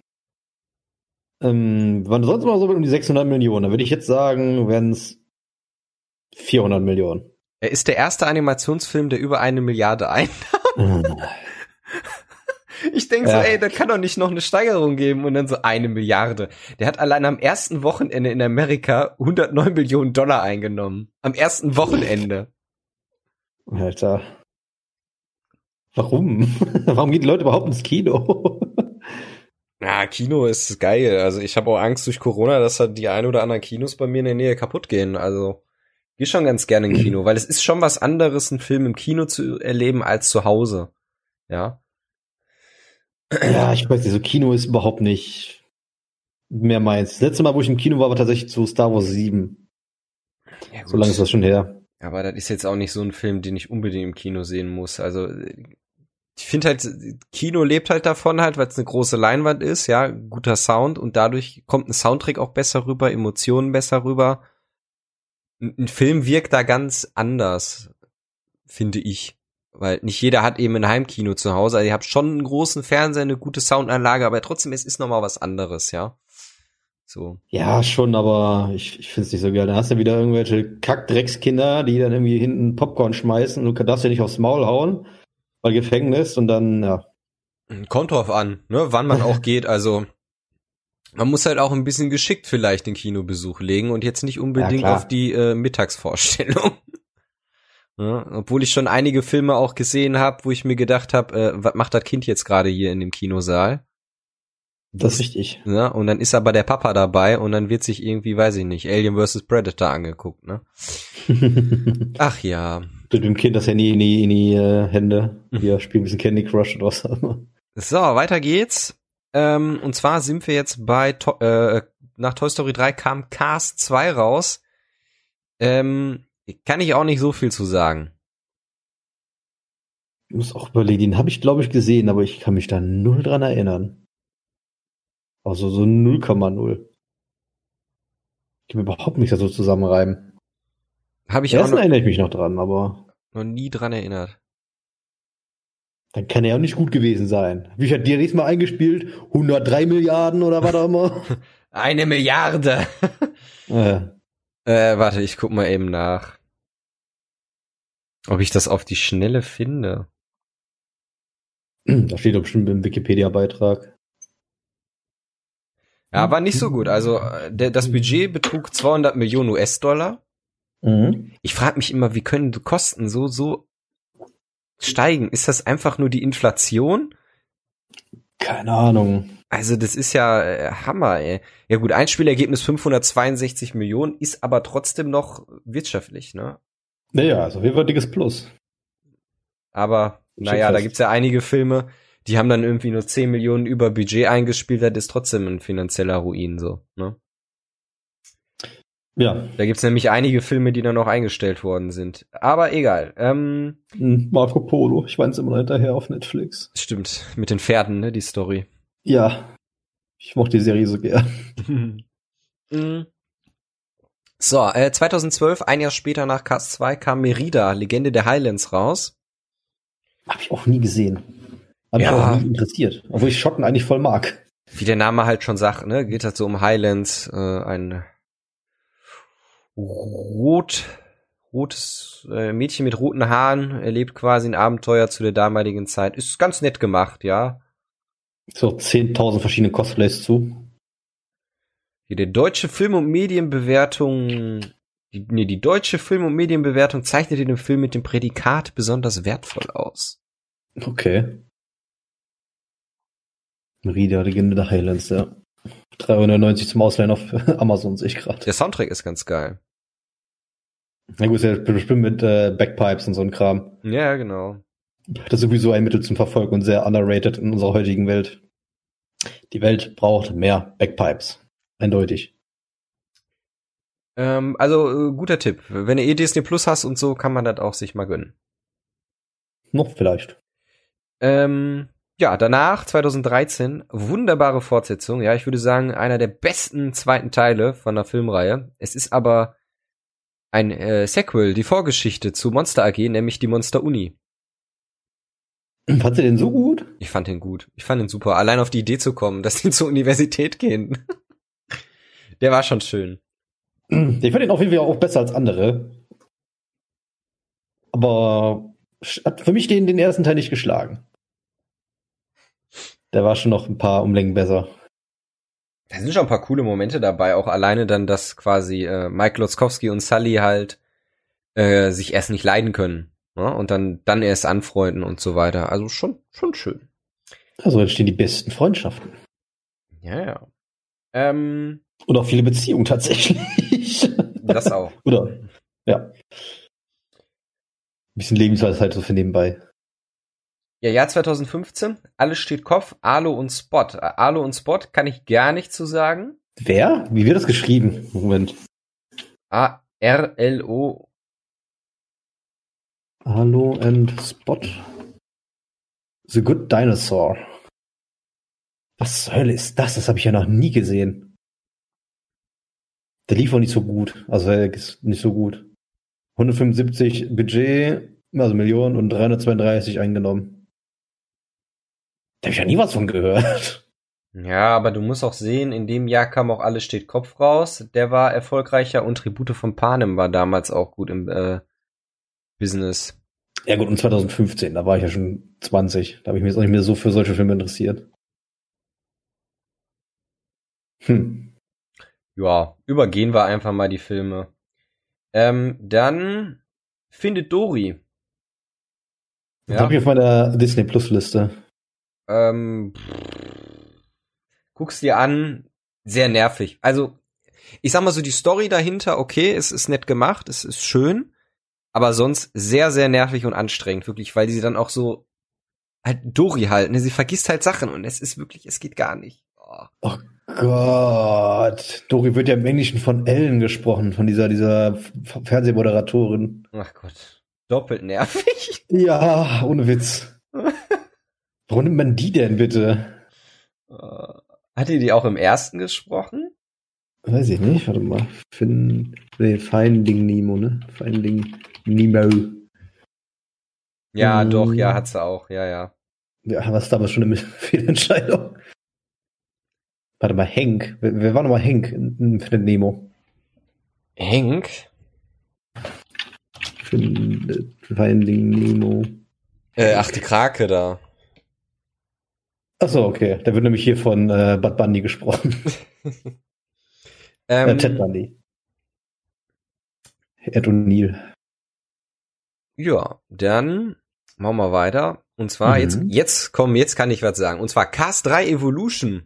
Ähm, waren sonst mal so um die 600 Millionen. Da würde ich jetzt sagen, wären es 400 Millionen. Er ist der erste Animationsfilm, der über eine Milliarde einnahm. ich denke ja. so, ey, da kann doch nicht noch eine Steigerung geben und dann so eine Milliarde. Der hat allein am ersten Wochenende in Amerika 109 Millionen Dollar eingenommen. Am ersten Wochenende. Alter. Warum? Warum gehen die Leute überhaupt ins Kino? Ja, Kino ist geil. Also ich habe auch Angst durch Corona, dass halt die ein oder anderen Kinos bei mir in der Nähe kaputt gehen. Also gehe schon ganz gerne im Kino, weil es ist schon was anderes, einen Film im Kino zu erleben als zu Hause. Ja. Ja, ich weiß nicht, so Kino ist überhaupt nicht mehr meins. Das letzte Mal, wo ich im Kino war, war tatsächlich zu Star Wars 7. Ja, so lange ist das schon her. Aber das ist jetzt auch nicht so ein Film, den ich unbedingt im Kino sehen muss. Also ich finde halt, Kino lebt halt davon halt, weil es eine große Leinwand ist, ja, guter Sound und dadurch kommt ein Soundtrack auch besser rüber, Emotionen besser rüber. Ein Film wirkt da ganz anders, finde ich. Weil nicht jeder hat eben ein Heimkino zu Hause. Also ihr habt schon einen großen Fernseher, eine gute Soundanlage, aber trotzdem, es ist nochmal was anderes, ja. So. Ja, schon, aber ich, ich finde es nicht so geil. Da hast du wieder irgendwelche Kackdreckskinder, die dann irgendwie hinten Popcorn schmeißen und du darfst ja nicht aufs Maul hauen weil Gefängnis und dann, ja. Kommt drauf an, ne, wann man auch geht, also man muss halt auch ein bisschen geschickt vielleicht den Kinobesuch legen und jetzt nicht unbedingt ja, auf die äh, Mittagsvorstellung. ja, obwohl ich schon einige Filme auch gesehen habe, wo ich mir gedacht habe, äh, was macht das Kind jetzt gerade hier in dem Kinosaal? Das ist richtig. Ne? Und dann ist aber der Papa dabei und dann wird sich irgendwie, weiß ich nicht, Alien vs. Predator angeguckt, ne? Ach ja. Du dem Kind das Handy in die, in die äh, Hände. Wir spielen ein bisschen Candy Crush oder was auch immer. So, weiter geht's. Ähm, und zwar sind wir jetzt bei, to äh, nach Toy Story 3 kam Cars 2 raus. Ähm, kann ich auch nicht so viel zu sagen. Ich muss auch überlegen, den habe ich glaube ich gesehen, aber ich kann mich da null dran erinnern. Also so 0,0. Ich kann mir überhaupt nicht so zusammenreimen. Habe ich Ersten erinnere ich mich noch dran, aber noch nie dran erinnert. Dann kann er ja nicht gut gewesen sein. Wie hat dir diesmal eingespielt? 103 Milliarden oder was auch immer? Eine Milliarde. äh, äh, warte, ich guck mal eben nach. Ob ich das auf die Schnelle finde. da steht doch bestimmt im Wikipedia-Beitrag. Ja, war nicht so gut. Also äh, der, das Budget betrug 200 Millionen US-Dollar. Mhm. Ich frage mich immer, wie können die Kosten so so steigen? Ist das einfach nur die Inflation? Keine Ahnung. Also das ist ja äh, Hammer, ey. Ja gut, Einspielergebnis 562 Millionen ist aber trotzdem noch wirtschaftlich, ne? Naja, also dickes Plus. Aber naja, da gibt's ja einige Filme, die haben dann irgendwie nur 10 Millionen über Budget eingespielt, das ist trotzdem ein finanzieller Ruin so, ne? Ja, Da gibt's nämlich einige Filme, die dann noch eingestellt worden sind. Aber egal. Ähm, hm, Marco Polo. Ich weiß immer hinterher auf Netflix. stimmt, mit den Pferden, ne, die Story. Ja. Ich mochte die Serie so gern. Mhm. So, äh, 2012, ein Jahr später nach Cast 2, kam Merida, Legende der Highlands, raus. Hab ich auch nie gesehen. Hab mich Ja. auch nie interessiert. Obwohl ich Schotten eigentlich voll mag. Wie der Name halt schon sagt, ne, geht halt so um Highlands, äh, ein rot, rotes äh, Mädchen mit roten Haaren erlebt quasi ein Abenteuer zu der damaligen Zeit. Ist ganz nett gemacht, ja. So 10.000 verschiedene Cosplays zu. Hier der deutsche Film- und Medienbewertung, die, nee, die deutsche Film- und Medienbewertung zeichnete den Film mit dem Prädikat besonders wertvoll aus. Okay. Merida, Legende der Highlands, ja. 390 zum Ausleihen auf Amazon sehe ich gerade. Der Soundtrack ist ganz geil. Na gut, ist ja bestimmt mit äh, Backpipes und so ein Kram. Ja, genau. Das ist sowieso ein Mittel zum Verfolgen und sehr underrated in unserer heutigen Welt. Die Welt braucht mehr Backpipes. Eindeutig. Ähm, also äh, guter Tipp. Wenn du eh Disney Plus hast und so, kann man das auch sich mal gönnen. Noch vielleicht. Ähm, ja, danach 2013 wunderbare Fortsetzung. Ja, ich würde sagen einer der besten zweiten Teile von der Filmreihe. Es ist aber ein äh, Sequel, die Vorgeschichte zu Monster AG, nämlich die Monster Uni. Fandst du den so gut? Ich fand den gut. Ich fand den super. Allein auf die Idee zu kommen, dass die zur Universität gehen. Der war schon schön. Ich fand den auf jeden Fall auch besser als andere. Aber hat für mich den, den ersten Teil nicht geschlagen. Der war schon noch ein paar Umlängen besser. Da sind schon ein paar coole Momente dabei, auch alleine dann, dass quasi äh, Mike Lotzkowski und Sully halt äh, sich erst nicht leiden können. Ne? Und dann, dann erst anfreunden und so weiter. Also schon, schon schön. Also entstehen die besten Freundschaften. Ja, ja. Ähm, Und auch viele Beziehungen tatsächlich. das auch. Oder? Ja. Ein bisschen Lebensweisheit so für nebenbei. Ja, Jahr 2015, alles steht Kopf, Alo und Spot. Äh, Alo und Spot kann ich gar nicht zu sagen. Wer? Wie wird das geschrieben? Moment. A-R-L-O. Hallo and Spot. The Good Dinosaur. Was zur Hölle ist das? Das habe ich ja noch nie gesehen. Der lief auch nicht so gut. Also er ist nicht so gut. 175 Budget, also Millionen und 332 eingenommen. Da habe ich ja nie was von gehört. Ja, aber du musst auch sehen, in dem Jahr kam auch Alles steht Kopf raus. Der war erfolgreicher und Tribute von Panem war damals auch gut im äh, Business. Ja gut, und 2015, da war ich ja schon 20. Da habe ich mich jetzt auch nicht mehr so für solche Filme interessiert. Hm. Ja, übergehen wir einfach mal die Filme. Ähm, dann findet Dory. Das habe ich auf meiner Disney Plus Liste. Ähm, guckst dir an, sehr nervig. Also, ich sag mal so, die Story dahinter, okay, es ist nett gemacht, es ist schön, aber sonst sehr, sehr nervig und anstrengend, wirklich, weil sie dann auch so halt Dori halten. Ne? Sie vergisst halt Sachen und es ist wirklich, es geht gar nicht. Oh. oh Gott. Dori wird ja im Englischen von Ellen gesprochen, von dieser, dieser Fernsehmoderatorin. Ach Gott. Doppelt nervig. Ja, ohne Witz. Warum nimmt man die denn bitte? Hat die die auch im ersten gesprochen? Weiß ich nicht, warte mal. Finn, nee, Finding Nemo, ne? Finding Nemo. Ja, um, doch, ja, hat sie auch, ja, ja. Ja, was damals schon eine Fehlentscheidung. Warte mal, Henk. Wer, wer war nochmal Henk in, in Findet Nemo? Henk? Findet Finding Nemo. Äh, ach, die Krake da. Ach so, okay. Da wird nämlich hier von äh, Bud Bundy gesprochen. ähm, äh, Ted Bundy. Ed O'Neill. Ja, dann machen wir weiter. Und zwar mhm. jetzt, jetzt komm, jetzt kann ich was sagen. Und zwar Cast 3 Evolution.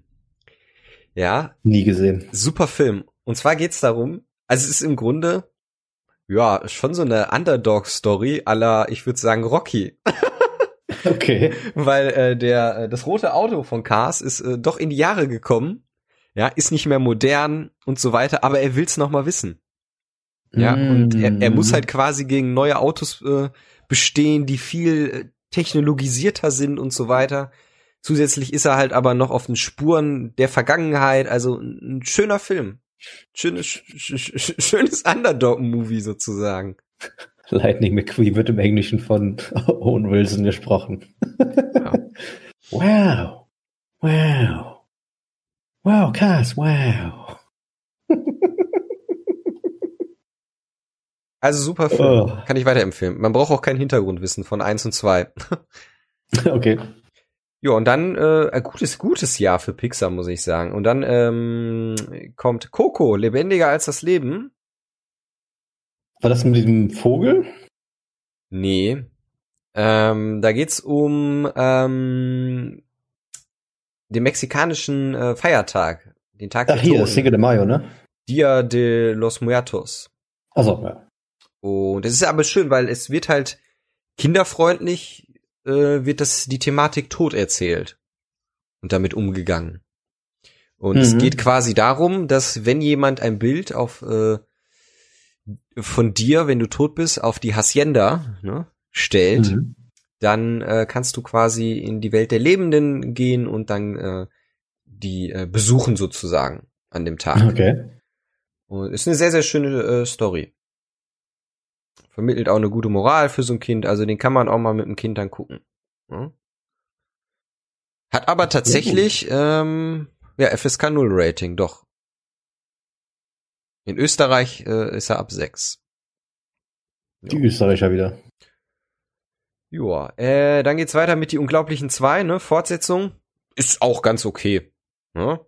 Ja. Nie gesehen. Super Film. Und zwar geht's darum, also es ist im Grunde, ja, schon so eine Underdog-Story aller, ich würde sagen, Rocky. okay. Weil äh, der, äh, das rote Auto von Cars ist äh, doch in die Jahre gekommen. Ja, ist nicht mehr modern und so weiter, aber er will's noch mal wissen. Ja, mm. und er, er muss halt quasi gegen neue Autos äh, bestehen, die viel äh, technologisierter sind und so weiter. Zusätzlich ist er halt aber noch auf den Spuren der Vergangenheit, also ein schöner Film. Schönes, sch sch schönes Underdog-Movie sozusagen. Lightning McQueen wird im Englischen von Owen Wilson gesprochen. Ja. wow. Wow. Wow, Cass, wow. Also super Film. Oh. Kann ich weiterempfehlen. Man braucht auch kein Hintergrundwissen von eins und zwei. okay. Ja, und dann äh, ein gutes, gutes Jahr für Pixar, muss ich sagen. Und dann ähm, kommt Coco, lebendiger als das Leben. War das mit diesem Vogel? Nee. Ähm, da geht's um ähm, den mexikanischen äh, Feiertag. Den Tag Ach, der hier, Toten. Cinco de Mayo, ne? Dia de los Muertos. Also ja. Und es ist aber schön, weil es wird halt kinderfreundlich äh, wird das die Thematik Tod erzählt und damit umgegangen. Und mhm. es geht quasi darum, dass wenn jemand ein Bild auf äh, von dir, wenn du tot bist, auf die Hacienda ne, stellt, mhm. dann äh, kannst du quasi in die Welt der Lebenden gehen und dann äh, die äh, besuchen sozusagen an dem Tag. Okay. Und ist eine sehr, sehr schöne äh, Story vermittelt auch eine gute Moral für so ein Kind, also den kann man auch mal mit dem Kind dann gucken. Ja? Hat aber tatsächlich ähm, ja FSK 0 Rating, doch. In Österreich äh, ist er ab 6. Die jo. Österreicher wieder. Joa, äh, dann geht's weiter mit die unglaublichen zwei, ne? Fortsetzung ist auch ganz okay. Ne?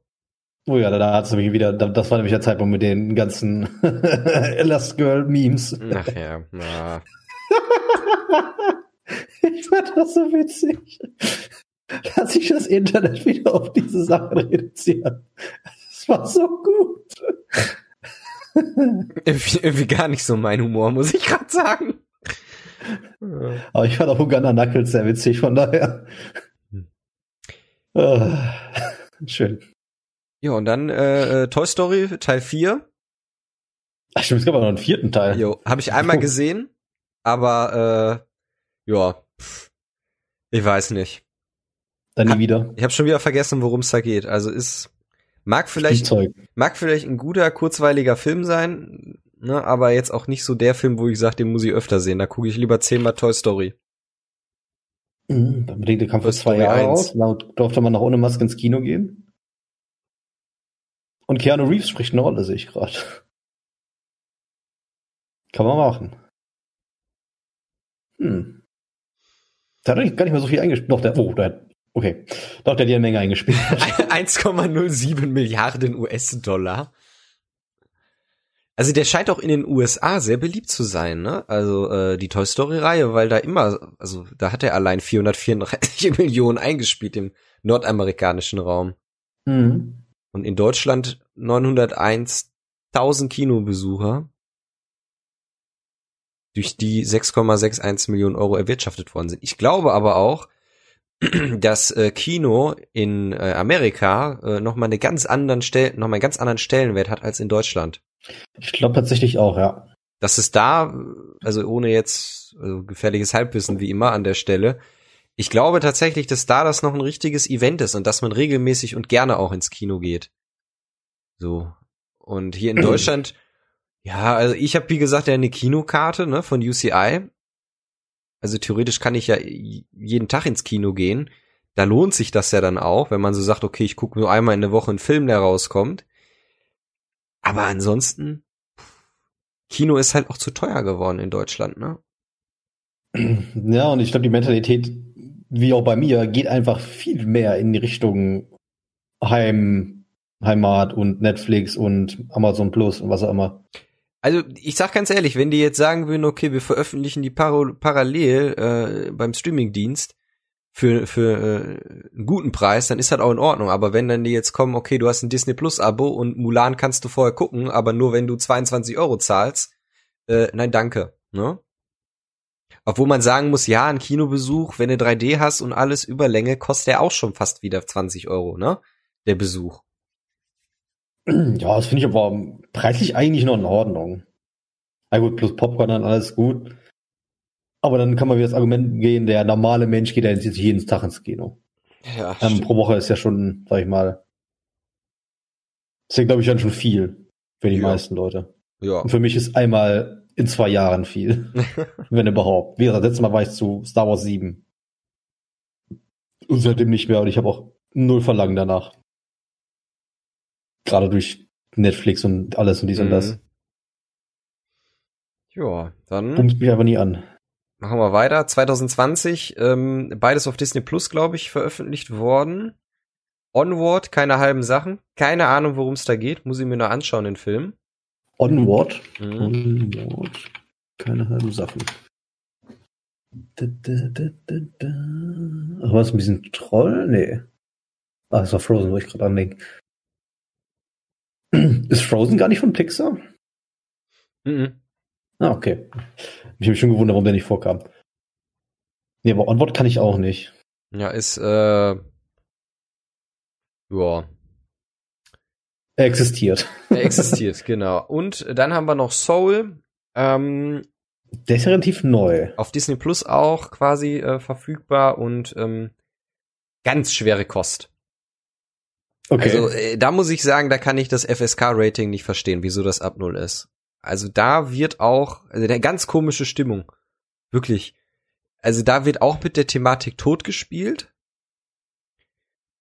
Oh ja, da, da hat es nämlich wieder, das war nämlich der Zeitpunkt mit den ganzen Last Girl Memes. Ach ja, na. ich fand das so witzig. Dass sich das Internet wieder auf diese Sachen reduziert. Das war so gut. irgendwie, irgendwie gar nicht so mein Humor, muss ich gerade sagen. Aber ich fand auch Uganda Knuckles sehr witzig, von daher. Uh, schön. Ja, und dann äh, äh Toy Story Teil 4. Ach stimmt, es gab aber noch einen vierten Teil. Jo, habe ich einmal gesehen, aber äh, ja, ich weiß nicht. Dann nie wieder. Ich habe schon wieder vergessen, worum es da geht. Also ist mag vielleicht Spielzeug. mag vielleicht ein guter kurzweiliger Film sein, ne, aber jetzt auch nicht so der Film, wo ich sage, den muss ich öfter sehen. Da gucke ich lieber zehnmal Toy Story. Mhm, dann bedingt der Kampf für zwei Jahre aus. Da durfte man noch ohne Maske ins Kino gehen. Und Keanu Reeves spricht eine Rolle, sehe ich gerade. Kann man machen. Hm. Da hat er gar nicht mehr so viel eingespielt. Doch, der, oh, der, okay. Doch, der hat ja eine Menge eingespielt. 1,07 Milliarden US-Dollar. Also der scheint auch in den USA sehr beliebt zu sein, ne? Also äh, die Toy Story Reihe, weil da immer, also da hat er allein 434 Millionen eingespielt im nordamerikanischen Raum. Mhm. Und in Deutschland 901.000 Kinobesucher, durch die 6,61 Millionen Euro erwirtschaftet worden sind. Ich glaube aber auch, dass äh, Kino in äh, Amerika äh, noch mal eine ganz anderen Stell noch mal einen ganz anderen Stellenwert hat als in Deutschland. Ich glaube tatsächlich auch, ja. Dass es da, also ohne jetzt also gefährliches Halbwissen wie immer an der Stelle, ich glaube tatsächlich, dass da das noch ein richtiges Event ist und dass man regelmäßig und gerne auch ins Kino geht. So. Und hier in Deutschland, ja, also ich habe wie gesagt ja eine Kinokarte ne, von UCI also theoretisch kann ich ja jeden Tag ins Kino gehen. Da lohnt sich das ja dann auch, wenn man so sagt, okay, ich gucke nur einmal in der Woche einen Film, der rauskommt. Aber ansonsten, Kino ist halt auch zu teuer geworden in Deutschland, ne? Ja, und ich glaube, die Mentalität, wie auch bei mir, geht einfach viel mehr in die Richtung Heim, Heimat und Netflix und Amazon Plus und was auch immer. Also ich sag ganz ehrlich, wenn die jetzt sagen würden, okay, wir veröffentlichen die par parallel äh, beim Streamingdienst für für äh, einen guten Preis, dann ist das auch in Ordnung. Aber wenn dann die jetzt kommen, okay, du hast ein Disney Plus Abo und Mulan kannst du vorher gucken, aber nur wenn du 22 Euro zahlst, äh, nein, danke. Ne? Obwohl man sagen muss, ja, ein Kinobesuch, wenn du 3D hast und alles Überlänge, kostet der auch schon fast wieder 20 Euro, ne? Der Besuch. Ja, das finde ich aber preislich eigentlich noch in Ordnung. Na gut, plus Popcorn dann alles gut. Aber dann kann man wieder das Argument gehen, der normale Mensch geht ja jetzt jeden Tag ins Kino. Ja, ähm, pro Woche ist ja schon, sag ich mal, ist ja, glaube ich, dann schon viel für die ja. meisten Leute. Ja. Und für mich ist einmal in zwei Jahren viel. wenn überhaupt. Wie gesagt, letztes Mal war ich zu Star Wars 7. Und seitdem nicht mehr. Und ich habe auch null Verlangen danach. Gerade durch Netflix und alles und dies mhm. und das. Mhm. Ja, dann. Pumpt mich aber nie an. Machen wir weiter. 2020, ähm, beides auf Disney Plus, glaube ich, veröffentlicht worden. Onward, keine halben Sachen. Keine Ahnung, worum es da geht. Muss ich mir nur anschauen, den Film. Onward? Mhm. Onward. Keine halben Sachen. Da, da, da, da, da. Ach, was, ein bisschen Troll? Nee. Ah, das war Frozen, wo ich gerade andenke. Ist Frozen gar nicht von Pixar? Mhm. Ah, okay. Ich habe schon gewundert, warum der nicht vorkam. Nee, aber Onward kann ich auch nicht. Ja, ist, äh, ja. Er existiert. Er existiert, genau. Und dann haben wir noch Soul. Ähm, der ist relativ neu. Auf Disney Plus auch quasi äh, verfügbar und ähm, ganz schwere Kost. Okay. Also äh, da muss ich sagen, da kann ich das FSK-Rating nicht verstehen, wieso das ab null ist. Also da wird auch, also der ganz komische Stimmung. Wirklich. Also da wird auch mit der Thematik Tod gespielt.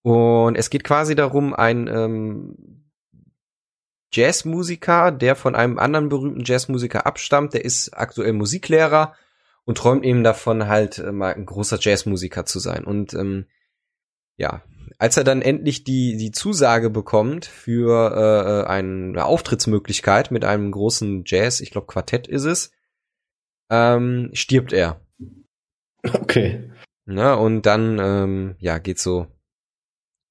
Und es geht quasi darum, ein ähm, Jazzmusiker, der von einem anderen berühmten Jazzmusiker abstammt, der ist aktuell Musiklehrer und träumt eben davon, halt äh, mal ein großer Jazzmusiker zu sein. Und ähm, ja, als er dann endlich die, die Zusage bekommt für äh, eine Auftrittsmöglichkeit mit einem großen Jazz, ich glaube Quartett ist es, ähm, stirbt er. Okay. Na, und dann, ähm, ja, geht so.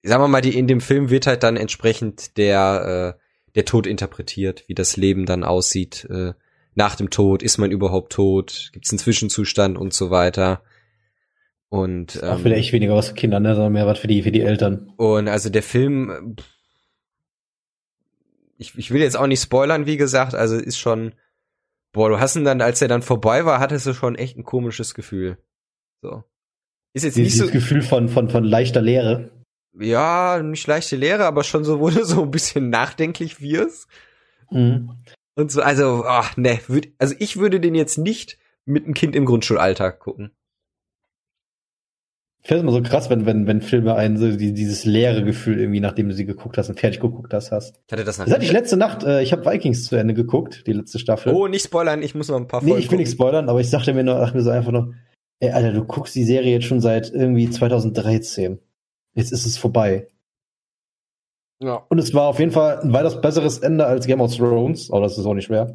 Sagen wir mal, die, in dem Film wird halt dann entsprechend der, äh, der Tod interpretiert, wie das Leben dann aussieht äh, nach dem Tod. Ist man überhaupt tot? Gibt es einen Zwischenzustand und so weiter? Und ähm, auch wieder echt weniger was für Kinder, ne, sondern mehr was für die für die Eltern. Und also der Film, ich, ich will jetzt auch nicht spoilern, wie gesagt, also ist schon, boah, du hast ihn dann, als er dann vorbei war, hattest du schon echt ein komisches Gefühl. So. Ist jetzt Dieses nicht so Gefühl von von von leichter Leere. Ja, nicht leichte Leere, aber schon so, wo du so ein bisschen nachdenklich wirst. Mhm. Und so, also, ach, ne, würd, also ich würde den jetzt nicht mit einem Kind im Grundschulalter gucken. Ich finde es immer so krass, wenn, wenn, wenn Filme einen so die, dieses leere Gefühl irgendwie, nachdem du sie geguckt hast und fertig geguckt hast, hast. Ich hatte das Das hatte ich letzte Nacht, äh, ich habe Vikings zu Ende geguckt, die letzte Staffel. Oh, nicht spoilern, ich muss noch ein paar Folgen Nee, ich will nicht spoilern, aber ich dachte mir nur, ach, mir so einfach nur, ey, Alter, du guckst die Serie jetzt schon seit irgendwie 2013. Jetzt ist es vorbei. Ja. Und es war auf jeden Fall ein weitaus besseres Ende als Game of Thrones, aber das ist auch nicht schwer.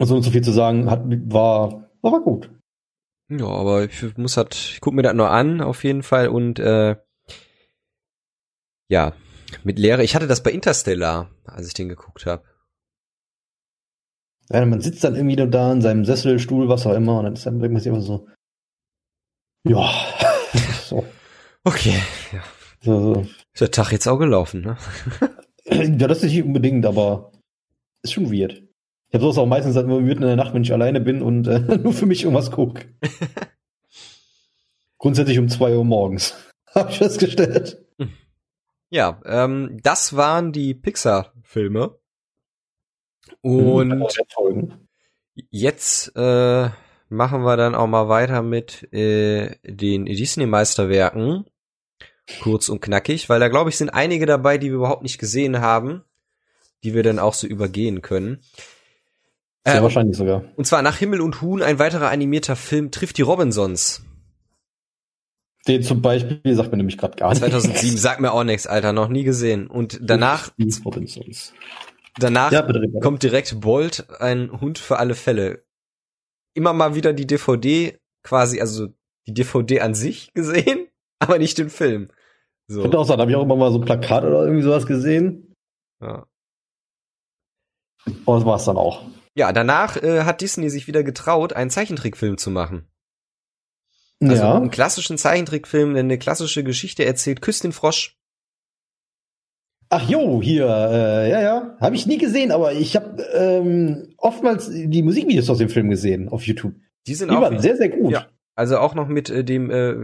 Also, um so viel zu sagen, hat, war, war gut. Ja, aber ich muss halt, ich guck mir das nur an, auf jeden Fall. Und äh, Ja, mit Lehre. Ich hatte das bei Interstellar, als ich den geguckt habe. Ja, man sitzt dann irgendwie nur da in seinem Sessel, Stuhl, was auch immer, und dann ist dann sich immer so, ja, so. Okay, ja. so, so. Ist der Tag jetzt auch gelaufen, ne? Ja, das ist nicht unbedingt, aber ist schon weird. Ich habe sowas auch meistens halt immer mitten in der Nacht, wenn ich alleine bin und äh, nur für mich irgendwas gucke. Grundsätzlich um zwei Uhr morgens. Habe ich festgestellt. Ja, ähm, das waren die Pixar-Filme. Und Mhm, jetzt äh, machen wir dann auch mal weiter mit äh, den Disney-Meisterwerken. Kurz und knackig, weil da glaube ich sind einige dabei, die wir überhaupt nicht gesehen haben, die wir dann auch so übergehen können. Sehr Äh, wahrscheinlich sogar. und zwar nach Himmel und Huhn, ein weiterer animierter Film trifft die Robinsons. Den zum Beispiel sagt man nämlich gerade gar nicht. 2007, sagt mir auch nichts, Alter, noch nie gesehen. Und danach, Die Robinsons. danach Ja, bitte, bitte. kommt direkt Bolt, ein Hund für alle Fälle. Immer mal wieder die DVD quasi, also die DVD an sich gesehen, aber nicht den Film. So. könnte auch sagen, habe ich auch immer mal so ein Plakat oder irgendwie sowas gesehen. Ja. Und das war's dann auch. Ja, danach äh, hat Disney sich wieder getraut, einen Zeichentrickfilm zu machen. Also ja. einen klassischen Zeichentrickfilm, der eine klassische Geschichte erzählt, Küss den Frosch. Ach jo, hier, äh, ja, ja. Habe ich nie gesehen, aber ich habe ähm, oftmals die Musikvideos aus dem Film gesehen auf YouTube. Die sind Die auch waren sehr, sehr gut. Ja. Also auch noch mit äh, dem äh,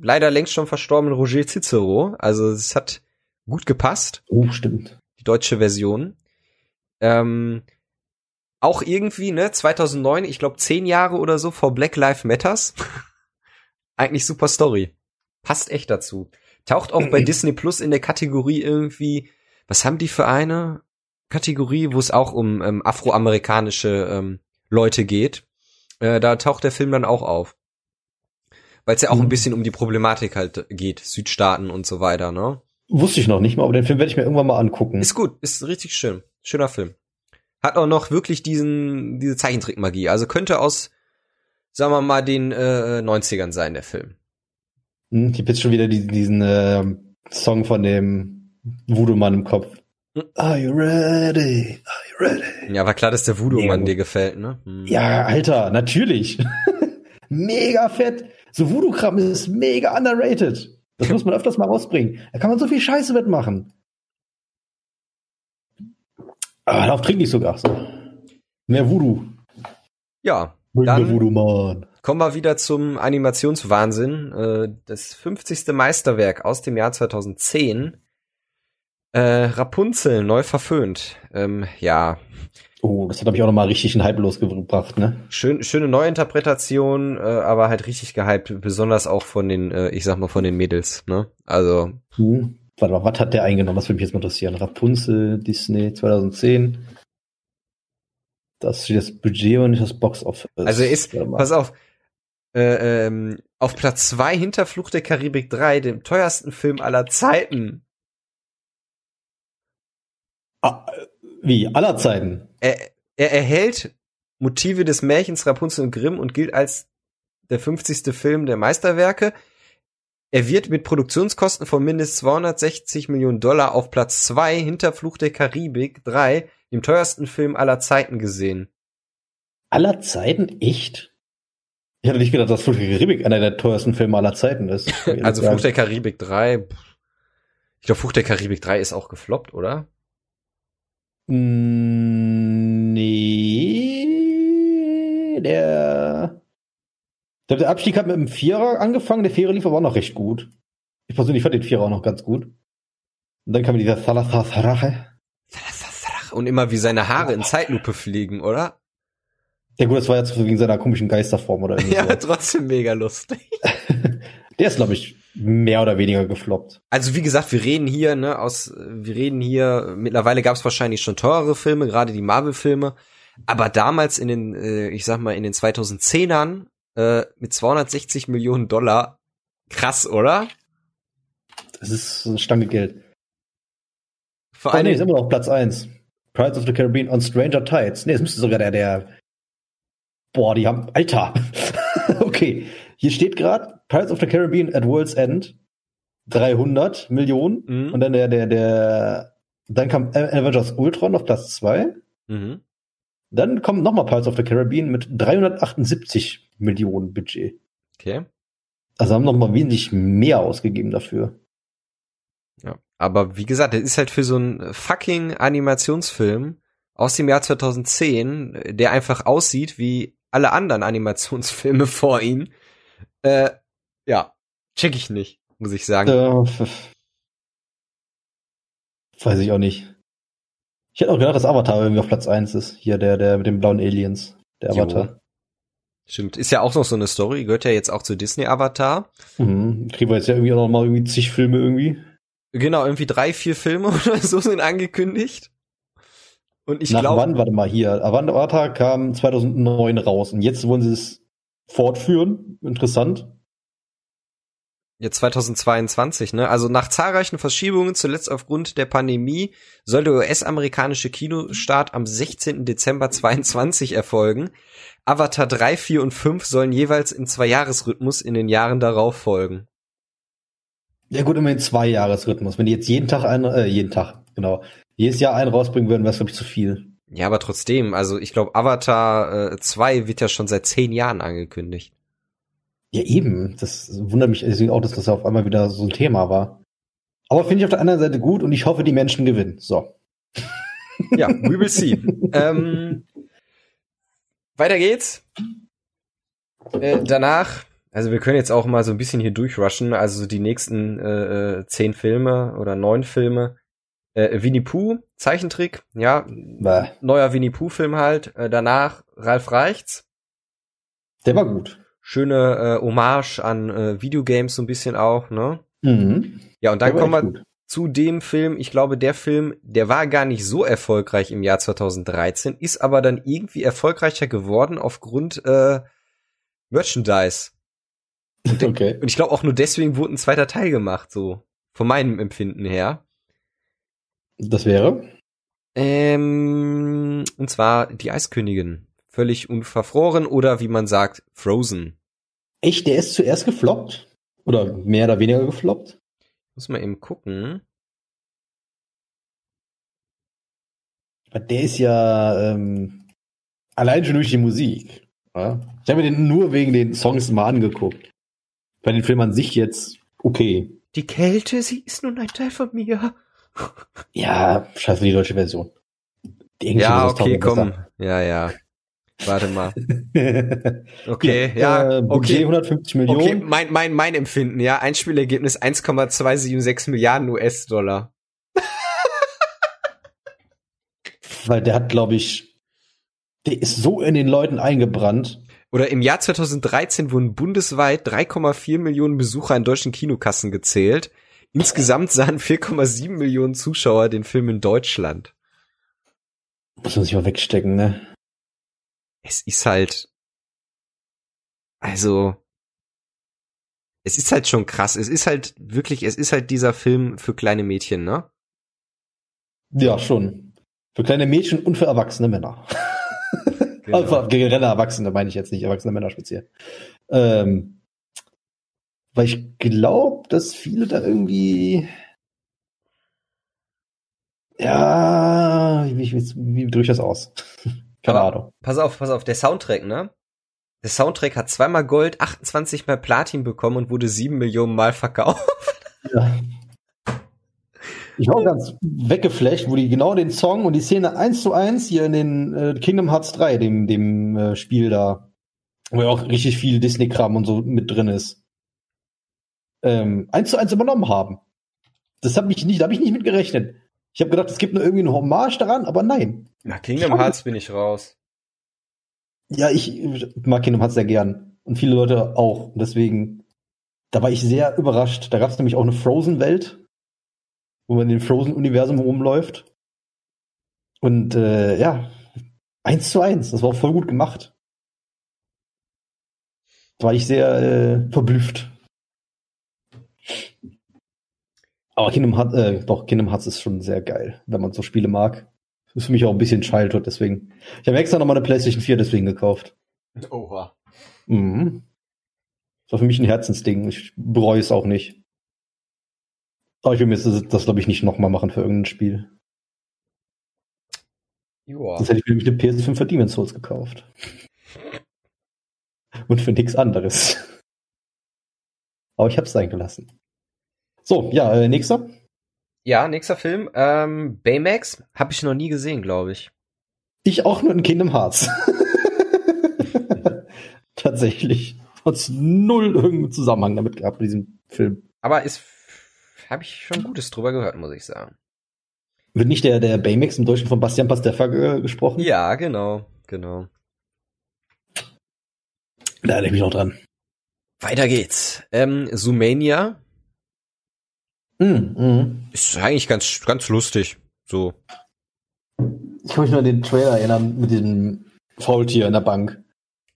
leider längst schon verstorbenen Roger Cicero. Also es hat gut gepasst, Oh, stimmt. die deutsche Version. Ähm, auch irgendwie, ne, 2009, ich glaube zehn Jahre oder so vor Black Lives Matters. Eigentlich super Story. Passt echt dazu. Taucht auch bei Disney Plus in der Kategorie irgendwie, was haben die für eine Kategorie, wo es auch um ähm, afroamerikanische ähm, Leute geht. Äh, da taucht der Film dann auch auf. Weil es ja auch ein Mhm. bisschen um die Problematik halt geht, Südstaaten und so weiter, ne? Wusste ich noch nicht mal, aber den Film werde ich mir irgendwann mal angucken. Ist gut, ist richtig schön. Schöner Film. Hat auch noch wirklich diesen, diese Zeichentrickmagie. Also könnte aus, sagen wir mal, den äh, 90ern sein, der Film. Hm, ich habe jetzt schon wieder diesen, diesen äh, Song von dem Voodoo-Mann im Kopf. Hm. Are you ready? Are you ready? Ja, war klar, dass der Voodoo-Mann dir gefällt, ne? Hm. Ja, Alter, natürlich. mega fett. So Voodoo-Kram ist mega underrated. Das muss man öfters mal rausbringen. Da kann man so viel Scheiße mitmachen. Ah, darauf trinke ich sogar. So. Mehr Voodoo. Ja, Dann- Voodoo Man. kommen wir wieder zum Animationswahnsinn. Äh, das 50. Meisterwerk aus dem Jahr 2010. Äh, Rapunzel, neu verföhnt. Ähm, ja, Oh, das hat, glaube ich, auch nochmal richtig einen Hype losgebracht, ne? schön, schöne Neuinterpretation, äh, aber halt richtig gehypt, besonders auch von den, ich sag mal, von den Mädels, ne? Also, Hm. Warte mal, was hat der eingenommen? Das würde mich jetzt mal interessieren. Rapunzel, Disney 2010. Das steht das Budget und nicht das Box Office. Also ist, pass auf, äh, ähm, auf Platz zwei hinter Fluch der Karibik 3, dem teuersten Film aller Zeiten. Ah, wie? Aller Zeiten. Er, er erhält Motive des Märchens Rapunzel und Grimm und gilt als der 50. Film der Meisterwerke. Er wird mit Produktionskosten von mindestens 260 Millionen Dollar auf Platz zwei hinter Fluch der Karibik 3, dem teuersten Film aller Zeiten gesehen. Aller Zeiten? Echt? Ich hatte nicht gedacht, dass Fluch der Karibik einer der teuersten Filme aller Zeiten ist. Also Fluch der Karibik 3, pff. ich glaube Fluch der Karibik 3 ist auch gefloppt, oder? Mm, Nee, der. Glaube, der Abstieg hat mit dem Vierer angefangen. Der Vierer lief aber auch noch recht gut. Ich persönlich fand den Vierer auch noch ganz gut. Und dann kam dieser Thalatharache. Und immer wie seine Haare in Zeitlupe fliegen, oder? Ja gut, das war jetzt wegen seiner komischen Geisterform oder irgendwie Ja, so. trotzdem mega lustig. Der ist, glaube ich, mehr oder weniger gefloppt. Also wie gesagt, wir reden hier, ne, aus, wir reden hier, mittlerweile gab es wahrscheinlich schon teurere Filme, gerade die Marvel-Filme, aber damals in den, äh, ich sag mal, in den 2010ern äh, mit 260 Millionen Dollar, krass, oder? Das ist eine Stange Geld. Vor Oh, allem, nee, ist immer noch auf Platz 1. Pirates of the Caribbean on Stranger Tides. Nee, es müsste sogar der, der. Boah, die haben. Alter! okay. Hier steht gerade Pirates of the Caribbean at World's End. 300 Millionen. Mhm. Und dann der, der, der, dann kam Avengers Ultron auf Platz 2. Mhm. Dann kommt nochmal Pirates of the Caribbean mit 378 Millionen Budget. Okay. Also haben nochmal wesentlich mehr ausgegeben dafür. Ja. Aber wie gesagt, das ist halt für so einen fucking Animationsfilm aus dem Jahr 2010, der einfach aussieht wie alle anderen Animationsfilme vor ihm. Äh, ja, check ich nicht, muss ich sagen. Äh, weiß ich auch nicht. Ich hätte auch gedacht, dass Avatar irgendwie auf Platz 1 ist. Hier der, der mit den blauen Aliens. Der Jo. Avatar. Stimmt, ist ja auch noch so eine Story, gehört ja jetzt auch zu Disney Avatar. Mhm. Kriegen wir jetzt ja irgendwie auch noch mal irgendwie zig Filme irgendwie. Genau, irgendwie drei, vier Filme oder so sind angekündigt. Und ich glaube, wann, warte mal, hier. Avatar kam 2009 raus und jetzt wollen sie es fortführen. Interessant. Jetzt 2022, ne? Also nach zahlreichen Verschiebungen, zuletzt aufgrund der Pandemie, soll der US-amerikanische Kinostart am 16. Dezember 22 erfolgen. Avatar 3, 4 und 5 sollen jeweils im Zwei-Jahres-Rhythmus in den Jahren darauf folgen. Ja gut, immerhin zwei Jahresrhythmus. Wenn die jetzt jeden Tag einen, äh, jeden Tag, genau, jedes Jahr einen rausbringen würden, wäre es, glaube ich, zu viel. Ja, aber trotzdem, also ich glaube, Avatar äh, 2 wird ja schon seit zehn Jahren angekündigt. Ja, eben. Das wundert mich deswegen auch, dass das auf einmal wieder so ein Thema war. Aber finde ich auf der anderen Seite gut und ich hoffe, die Menschen gewinnen. So. Ja, we will see. ähm, weiter geht's. Äh, danach, also wir können jetzt auch mal so ein bisschen hier durchrushen, also die nächsten äh, äh, zehn Filme oder neun Filme. Äh, Winnie Pooh, Zeichentrick, ja, Bäh. neuer Winnie Pooh-Film halt. Äh, danach Ralf Reichts, Der war gut. Schöne äh, Hommage an äh, Videogames so ein bisschen auch, ne? Mhm. Ja, und dann kommen wir gut. zu dem Film, ich glaube, der Film, der war gar nicht so erfolgreich im Jahr 2013, ist aber dann irgendwie erfolgreicher geworden aufgrund äh, Merchandise. Okay. Und ich glaube auch nur deswegen wurde ein zweiter Teil gemacht, so von meinem Empfinden her. Das wäre. Ähm, und zwar die Eiskönigin. Völlig unverfroren oder wie man sagt, Frozen. Echt, der ist zuerst gefloppt? Oder mehr oder weniger gefloppt? Muss man eben gucken. Der ist ja ähm, allein schon durch die Musik. Ja? Ich habe mir den nur wegen den Songs mal angeguckt. Bei den Film an sich jetzt okay. Die Kälte, sie ist nun ein Teil von mir. Ja, scheiße die deutsche Version. Die englische Ja, okay, komm. Ja, ja. Warte mal. Okay, ja, äh, Budget okay. 150 Millionen. Okay, mein, mein, mein Empfinden, ja. Einspielergebnis 1,276 Milliarden US-Dollar. Weil der hat, glaube ich, der ist so in den Leuten eingebrannt. Oder im Jahr 2013 wurden bundesweit 3,4 Millionen Besucher in deutschen Kinokassen gezählt. Insgesamt sahen 4,7 Millionen Zuschauer den Film in Deutschland. Muss man sich mal wegstecken, ne? Es ist halt, also, es ist halt schon krass. Es ist halt wirklich, es ist halt dieser Film für kleine Mädchen, ne? Ja, schon. Für kleine Mädchen und für erwachsene Männer. Genau. Also für generelle Erwachsene meine ich jetzt nicht, erwachsene Männer speziell. Ähm, weil ich glaube, dass viele da irgendwie ja, wie, wie, wie drücke ich das aus? Keine Aber- Ahnung. Pass auf, pass auf, der Soundtrack, ne? Der Soundtrack hat zweimal Gold, 28 mal Platin bekommen und wurde sieben Millionen Mal verkauft. Ja. Ich war ganz weggeflasht, wo die genau den Song und die Szene eins zu eins hier in den äh, Kingdom Hearts 3, dem, dem äh, Spiel da, wo ja auch richtig viel Disney-Kram und so mit drin ist, ähm, eins zu eins übernommen haben. Das habe ich nicht, da habe ich nicht mit gerechnet. Ich habe gedacht, es gibt nur irgendwie eine Hommage daran, aber nein. Na, Kingdom Hearts bin ich raus. Ja, ich mag Kingdom Hearts sehr gern und viele Leute auch. Und deswegen, da war ich sehr überrascht. Da gab es nämlich auch eine Frozen-Welt, wo man in dem Frozen-Universum rumläuft. Und äh, ja, eins zu eins. Das war auch voll gut gemacht. Da war ich sehr äh, verblüfft. Aber Kingdom Hearts, äh, doch, Kingdom Hearts ist schon sehr geil, wenn man so Spiele mag. Ist für mich auch ein bisschen Childhood, deswegen. Ich habe extra nochmal eine PlayStation 4 deswegen gekauft. Oha. Mhm. Das war für mich ein Herzensding. Ich bereue es auch nicht. Aber ich will mir das, das glaube ich, nicht nochmal machen für irgendein Spiel. Joa. Sonst hätte ich mir nämlich eine PS5 für Demon's Souls gekauft. Und für nichts anderes. Aber ich habe es sein gelassen. So, ja, äh, nächster. Ja, nächster Film. Ähm, Baymax habe ich noch nie gesehen, glaube ich. Ich auch nur in Kingdom Hearts. Tatsächlich. Hat's null irgendeinen Zusammenhang damit gehabt, mit diesem Film. Aber ist habe ich schon Gutes drüber gehört, muss ich sagen. Wird nicht der, der Baymax im Deutschen von Bastian Pasteffa äh, gesprochen? Ja, genau, genau. Da erinnere ich mich noch dran. Weiter geht's. Ähm, Sumania Mm, mm. ist eigentlich ganz, ganz lustig. So. Ich kann mich nur an den Trailer erinnern mit diesem Faultier in der Bank.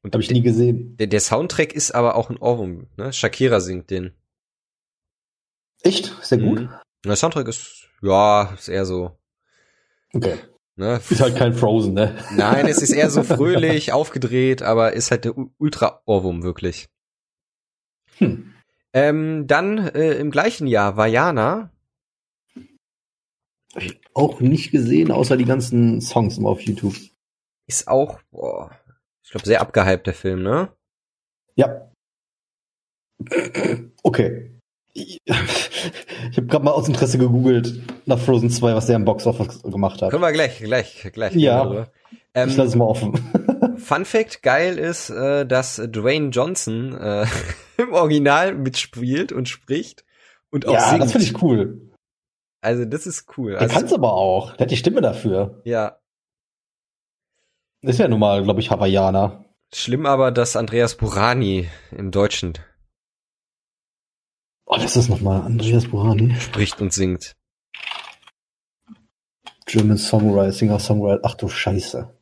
Und Habe ich nie gesehen. der, der Soundtrack ist aber auch ein Ohrwurm, ne? Shakira singt den. Echt? Sehr gut. Mhm. Der Soundtrack ist, ja, ist eher so, Okay. ne? Ist halt kein Frozen, ne? Nein, es ist eher so fröhlich, aufgedreht, aber ist halt der Ultra-Ohrwurm wirklich. Hm. Ähm, dann äh, im gleichen Jahr Vajana. Hab ich auch nicht gesehen, außer die ganzen Songs immer auf YouTube. Ist auch, boah, ich glaube, sehr abgehypt, der Film, ne? Ja. Okay. Ich, ich habe gerade mal aus Interesse gegoogelt nach Frozen 2, was der im Box Office gemacht hat. Können wir gleich, gleich, gleich. Ja. darüber. Ich Ähm, lasse es mal offen. Fun Fact, geil ist, äh, dass Dwayne Johnson äh, im Original mitspielt und spricht und auch ja, singt. das finde ich cool. Also das ist cool. Er Also, kann es aber auch. Der hat die Stimme dafür. ja, ist ja nun mal, glaube ich, Hawaiianer. schlimm aber, dass Andreas Burani im Deutschen Oh, das ist nochmal Andreas Burani. spricht und singt. German Songwriter, Singer Songwriter. Ach du Scheiße.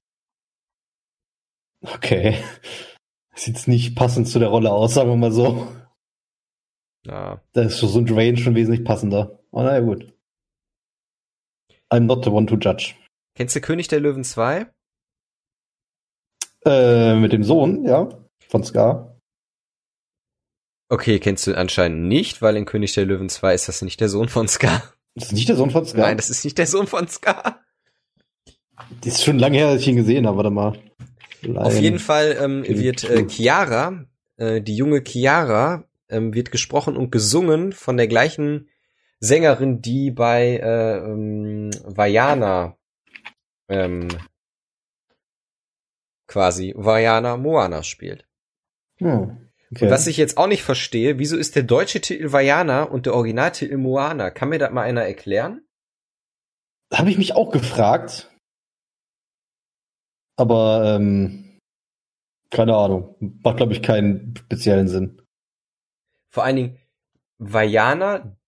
Okay. Sieht nicht passend zu der Rolle aus, sagen wir mal so. Ja. Da ist so ein Dwayne schon wesentlich passender. Oh, naja, gut. I'm not the one to judge. Kennst du König der Löwen 2? Äh, mit dem Sohn, ja, von Scar. Okay, kennst du anscheinend nicht, weil in König der Löwen 2 ist das nicht der Sohn von Scar. Das ist nicht der Sohn von Scar. Nein, das ist nicht der Sohn von Scar. das ist schon lange her, dass ich ihn gesehen habe. Warte mal. Auf jeden Fall ähm, wird äh, Chiara, äh, die junge Chiara, ähm, wird gesprochen und gesungen von der gleichen Sängerin, die bei äh, ähm, Vajana ähm, quasi Vajana Moana spielt. Hm. Okay. Und was ich jetzt auch nicht verstehe, wieso ist der deutsche Titel Vajana und der Originaltitel Moana? Kann mir das mal einer erklären? Habe ich mich auch gefragt. Aber ähm, keine Ahnung. Macht, glaube ich, keinen speziellen Sinn. Vor allen Dingen Vajana,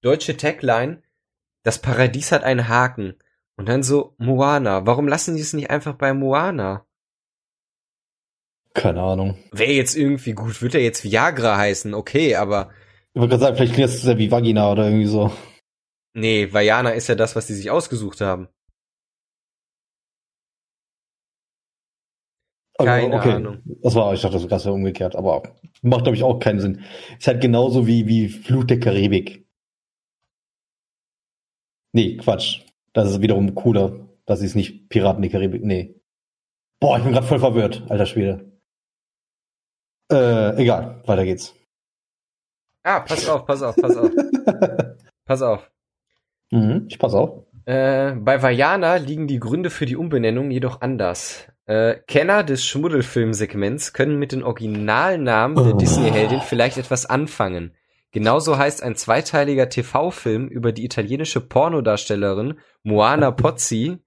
deutsche Tagline, das Paradies hat einen Haken. Und dann so Moana. Warum lassen die es nicht einfach bei Moana? Keine Ahnung. Wäre jetzt irgendwie gut, wird er jetzt Viagra heißen, okay, aber Ich wollte gerade sagen, vielleicht klingt das sehr wie Vagina oder irgendwie so. nee, Vajana ist ja das, was die sich ausgesucht haben. Keine okay. Ahnung. Das war, ich dachte, das wäre umgekehrt, aber macht, glaube ich, auch keinen Sinn. Ist halt genauso wie, wie Flut der Karibik. Nee, Quatsch. Das ist wiederum cooler. Das ist nicht Piraten der Karibik, nee. Boah, ich bin gerade voll verwirrt, alter Schwede. Äh, egal, weiter geht's. Ah, pass auf, pass auf, pass auf, pass auf. mhm, ich pass auf. Äh, bei Vajana liegen die Gründe für die Umbenennung jedoch anders. Äh, Kenner des Schmuddelfilmsegments können mit den Originalnamen der Oh. Disney-Heldin vielleicht etwas anfangen. Genauso heißt ein zweiteiliger TV-Film über die italienische Pornodarstellerin Moana Pozzi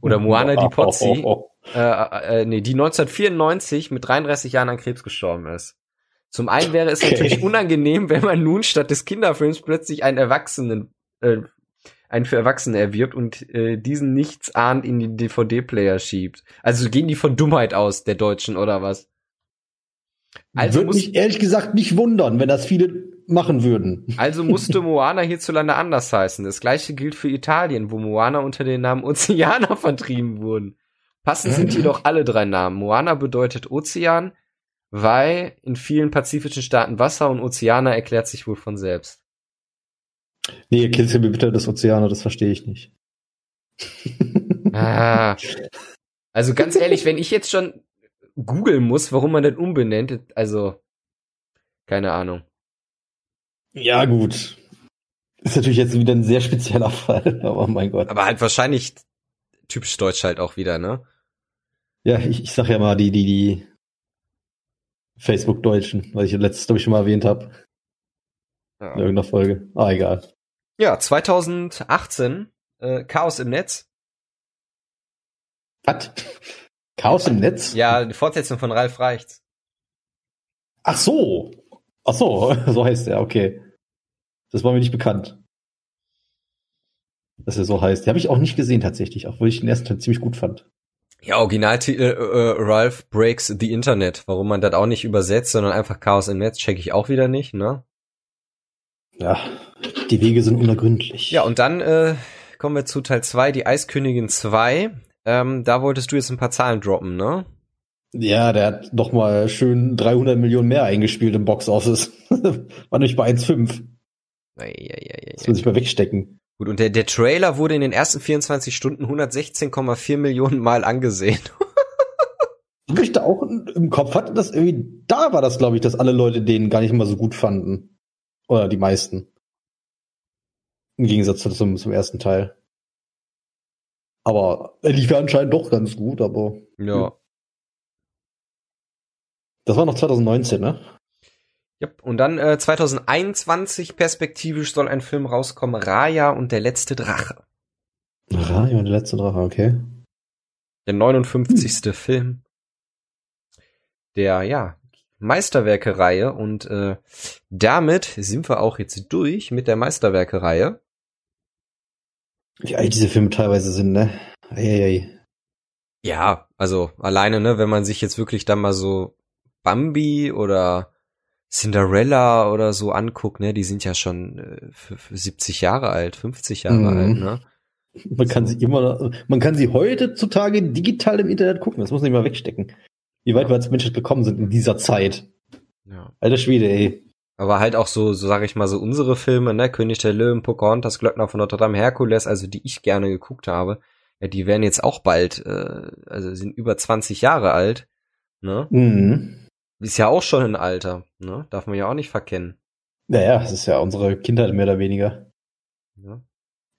oder Moana di Pozzi, Oh, äh, äh, nee, die 1994 mit 33 Jahren an Krebs gestorben ist. Zum einen wäre es Okay. natürlich unangenehm, wenn man nun statt des Kinderfilms plötzlich einen Erwachsenen, äh, einen für Erwachsene erwirbt und äh, diesen nichtsahnend in den DVD-Player schiebt. Also gehen die von Dummheit aus, der Deutschen, oder was? Also, Würde mich ehrlich gesagt nicht wundern, wenn das viele machen würden. also musste Moana hierzulande anders heißen. Das gleiche gilt für Italien, wo Moana unter dem Namen Oceana vertrieben wurden. Passend sind jedoch alle drei Namen. Moana bedeutet Ozean, weil in vielen pazifischen Staaten Wasser und Oceana erklärt sich wohl von selbst. Nee, in bitte des Ozeaner, das verstehe ich nicht. ah. Also ganz ehrlich, wenn ich jetzt schon googeln muss, warum man den umbenennt, also keine Ahnung. Ja, gut. Ist natürlich jetzt wieder ein sehr spezieller Fall, aber mein Gott. Aber halt wahrscheinlich typisch deutsch halt auch wieder, ne? Ja, ich, ich sag ja mal, die, die, die Facebook-Deutschen, was ich letztes, glaube ich, schon mal erwähnt habe. Ja. In irgendeiner Folge. Ah, egal. Ja, 2018, äh, Chaos im Netz. Was? Chaos im Netz? Ja, die Fortsetzung von Ralf Reichts. Ach so. Ach so, so heißt er, okay. Das war mir nicht bekannt. Dass er so heißt. Den habe ich auch nicht gesehen tatsächlich, obwohl ich den ersten Teil ziemlich gut fand. Ja, Originaltitel äh, äh, Ralph Breaks the Internet. Warum man das auch nicht übersetzt, sondern einfach Chaos im Netz, check ich auch wieder nicht, ne? Ja, die Wege sind unergründlich. Ja, und dann äh, kommen wir zu Teil 2, die Eiskönigin 2. Ähm, da wolltest du jetzt ein paar Zahlen droppen, ne? Ja, der hat doch mal schön 300 Millionen mehr eingespielt im Box Office. War nämlich bei 1,5. Das muss ich mal wegstecken. Gut, und der, der Trailer wurde in den ersten 24 Stunden 116,4 Millionen Mal angesehen. Ich da auch im Kopf hatte, dass irgendwie, da war das, glaube ich, dass alle Leute den gar nicht mal so gut fanden. Oder die meisten. Im Gegensatz zum, zum ersten Teil. Aber er lief ja anscheinend doch ganz gut, aber. Ja. Das war noch 2019, ne? Yep. Und dann äh, 2021 perspektivisch soll ein Film rauskommen, Raya und der letzte Drache. Raya und der letzte Drache, okay. Der 59. Hm. Film der, ja, Meisterwerke-Reihe und äh, damit sind wir auch jetzt durch mit der Meisterwerke-Reihe. Wie alt diese Filme teilweise sind, ne? Eieiei. Ja, also alleine, ne, wenn man sich jetzt wirklich dann mal so Bambi oder Cinderella oder so anguckt, ne, die sind ja schon äh, 70 Jahre alt, 50 Jahre mhm. alt, ne? Man kann sie immer, man kann sie heutzutage digital im Internet gucken, das muss nicht mal wegstecken. Wie weit wir als Menschheit gekommen sind in dieser Zeit. Ja. Alter Schwede, ey. Aber halt auch so, so sag ich mal, so unsere Filme, ne, König der Löwen, Pocahontas, Glöckner von Notre Dame, Herkules, also die ich gerne geguckt habe, ja, die werden jetzt auch bald, äh, also sind über 20 Jahre alt, ne? Mhm. Ist ja auch schon ein Alter, ne? Darf man ja auch nicht verkennen. Naja, es ist ja unsere Kindheit mehr oder weniger. Ja.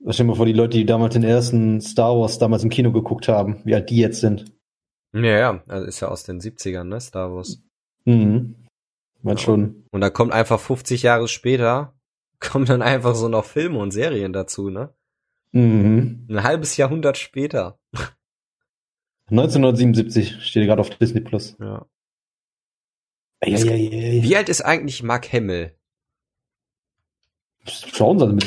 Stell dir mal vor, die Leute, die damals den ersten Star Wars damals im Kino geguckt haben, wie alt die jetzt sind. Ja, ja, also ist ja aus den 70ern, ne, Star Wars. Mhm. Man ja. schon. Und da kommt einfach 50 Jahre später, kommen dann einfach so noch Filme und Serien dazu, ne? Mhm. Ein halbes Jahrhundert später. 1977 steht gerade auf Disney Plus. Ja. Ey, ey, ey, Wie alt ist eigentlich Mark Hamill? Schauen Sie, mit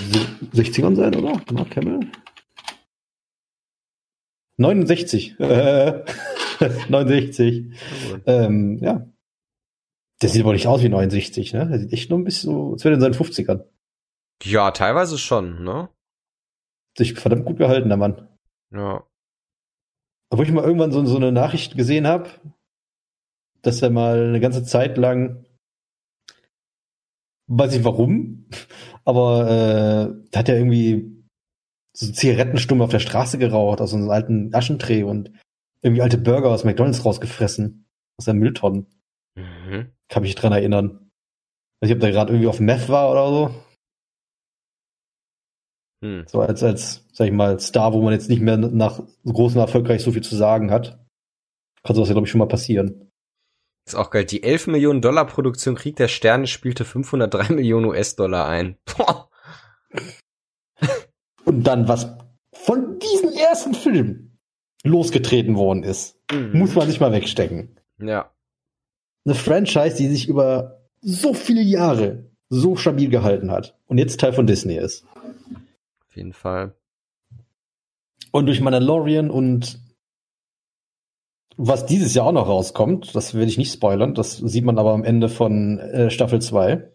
60ern sein, oder? Mark Hamill? 69. 69. ähm, ja. Der sieht aber nicht aus wie 69, ne? Der sieht echt nur ein bisschen so, als wäre in seinen 50ern. Ja, teilweise schon, ne? Sich verdammt gut gehalten, der Mann. Ja. Obwohl ich mal irgendwann so, so eine Nachricht gesehen habe, dass er mal eine ganze Zeit lang, weiß ich warum, aber äh, hat er irgendwie so Zigarettenstumme auf der Straße geraucht aus so einem alten Aschentray und irgendwie alte Burger aus McDonalds rausgefressen. Aus der Mülltonnen. Mhm. Kann mich dran erinnern. Ich weiß nicht, ob der gerade irgendwie auf Meth war oder so. Hm. So als, als, sag ich mal, Star, wo man jetzt nicht mehr nach großem Erfolgreich so viel zu sagen hat. Kann sowas ja, glaube ich, schon mal passieren. Ist auch geil. Die 11 Millionen Dollar Produktion Krieg der Sterne spielte 503 Millionen US-Dollar ein. Boah. Und dann, was von diesem ersten Film losgetreten worden ist, mhm. muss man sich mal wegstecken. Ja. Eine Franchise, die sich über so viele Jahre so stabil gehalten hat und jetzt Teil von Disney ist. Auf jeden Fall. Und durch Mandalorian und was dieses Jahr auch noch rauskommt, das will ich nicht spoilern, das sieht man aber am Ende von äh, Staffel 2.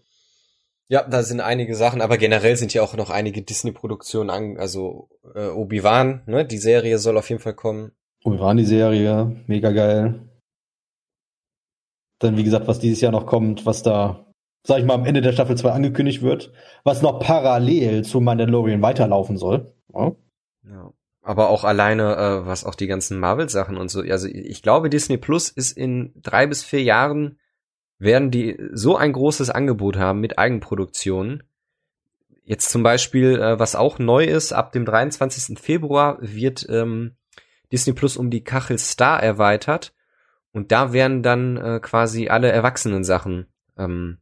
Ja, da sind einige Sachen, aber generell sind ja auch noch einige Disney-Produktionen an, also äh, Obi-Wan, ne, die Serie soll auf jeden Fall kommen. Obi-Wan, die Serie, mega geil. Dann, wie gesagt, was dieses Jahr noch kommt, was da sag ich mal, am Ende der Staffel 2 angekündigt wird, was noch parallel zu Mandalorian weiterlaufen soll. Ja. Ja. Aber auch alleine, äh, was auch die ganzen Marvel-Sachen und so. Also ich glaube, Disney Plus ist in drei bis vier Jahren werden die so ein großes Angebot haben mit Eigenproduktionen. Jetzt zum Beispiel, äh, was auch neu ist, ab dem 23. Februar wird ähm, Disney Plus um die Kachel Star erweitert. Und da werden dann äh, quasi alle erwachsenen Sachen ähm,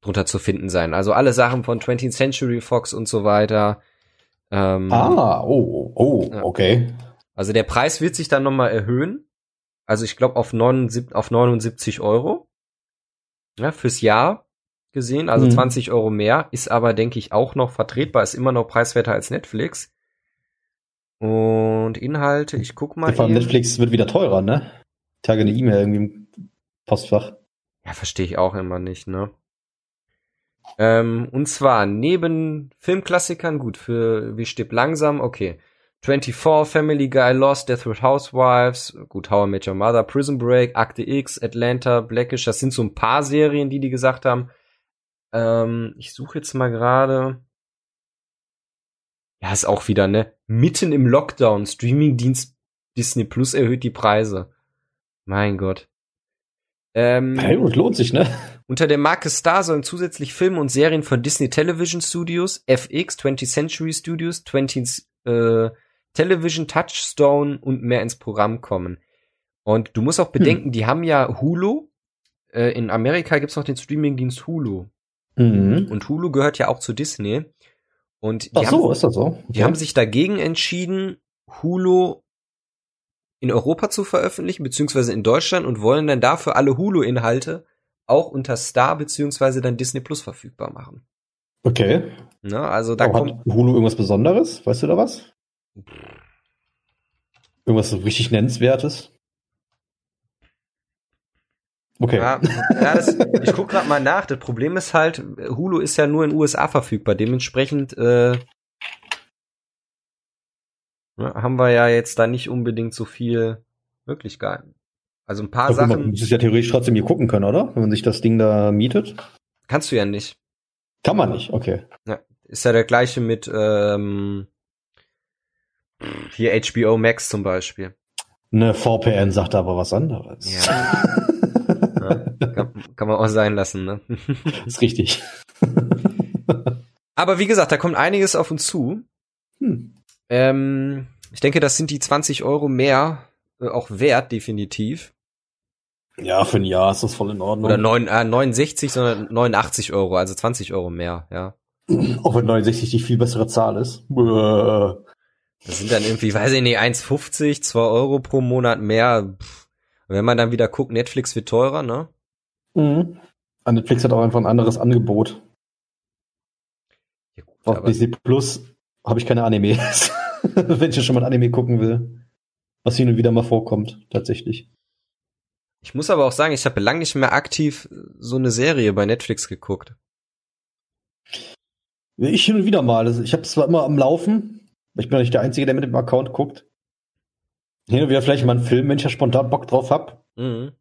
drunter zu finden sein. Also alle Sachen von 20th Century Fox und so weiter. Ähm, ah, oh, oh, ja. okay. Also der Preis wird sich dann nochmal erhöhen. Also ich glaube auf, 79, auf 79 Euro. Ja, fürs Jahr gesehen, also mhm. 20 Euro mehr, ist aber, denke ich, auch noch vertretbar, ist immer noch preiswerter als Netflix. Und Inhalte, ich guck mal. Vor allem Netflix wird wieder teurer, ne? Tage eine E-Mail irgendwie im Postfach. Ja, verstehe ich auch immer nicht, ne? Ähm, und zwar neben Filmklassikern, gut, für Wie stirbt langsam, okay. 24, Family Guy, Lost, Death with Housewives, gut, How I Met Your Mother, Prison Break, Akte X, Atlanta, Blackish, das sind so ein paar Serien, die die gesagt haben. Ähm, ich suche jetzt mal gerade. Ja, ist auch wieder, ne? Mitten im Lockdown, Streamingdienst Disney Plus erhöht die Preise. Mein Gott. Ähm, hey, lohnt sich, ne? Unter der Marke Star sollen zusätzlich Filme und Serien von Disney Television Studios, FX, 20th Century Studios, 20th äh, Television, Touchstone und mehr ins Programm kommen. Und du musst auch bedenken, hm. die haben ja Hulu. Äh, in Amerika gibt's noch den Streamingdienst Hulu. Mhm. Und Hulu gehört ja auch zu Disney. Und Ach so, haben, ist das so? Okay. die haben sich dagegen entschieden, Hulu in Europa zu veröffentlichen, beziehungsweise in Deutschland und wollen dann dafür alle Hulu-Inhalte auch unter Star beziehungsweise dann Disney Plus verfügbar machen. Okay. Na, also da oh, kommt Hulu irgendwas Besonderes? Weißt du da was? Irgendwas so richtig nennenswertes? Okay. Ja, ja das, ich guck gerade mal nach. Das Problem ist halt, Hulu ist ja nur in USA verfügbar. Dementsprechend äh, haben wir ja jetzt da nicht unbedingt so viel Möglichkeiten. Also ein paar Aber Sachen. Man muss es ja theoretisch trotzdem hier gucken können, oder? Wenn man sich das Ding da mietet. Kannst du ja nicht. Kann man nicht, okay. Ja, ist ja der gleiche mit ähm, hier HBO Max zum Beispiel. Ne, VPN sagt aber was anderes. Ja. kann, kann, man auch sein lassen, ne? ist richtig. Aber wie gesagt, da kommt einiges auf uns zu. Hm. Ähm, ich denke, das sind die 20 Euro mehr äh, auch wert, definitiv. Ja, für ein Jahr ist das voll in Ordnung. Oder 9, äh, 69, sondern 89 Euro, also 20 Euro mehr, ja. Auch wenn 69 die viel bessere Zahl ist. Das sind dann irgendwie, weiß ich nicht, 1,50, 2 Euro pro Monat mehr. Und wenn man dann wieder guckt, Netflix wird teurer, ne? Mhm. Netflix hat auch einfach ein anderes Angebot. Ja, gut, Auf Disney Plus habe ich keine Animes. wenn ich schon mal ein Anime gucken will. Was hin und wieder mal vorkommt, tatsächlich. Ich muss aber auch sagen, ich habe lange nicht mehr aktiv so eine Serie bei Netflix geguckt. Ich hin und wieder mal. Also ich habe es zwar immer am Laufen. Ich bin nicht der Einzige, der mit dem Account guckt. Und wieder vielleicht mal einen Film, wenn ich ja spontan Bock drauf hab. Mhm.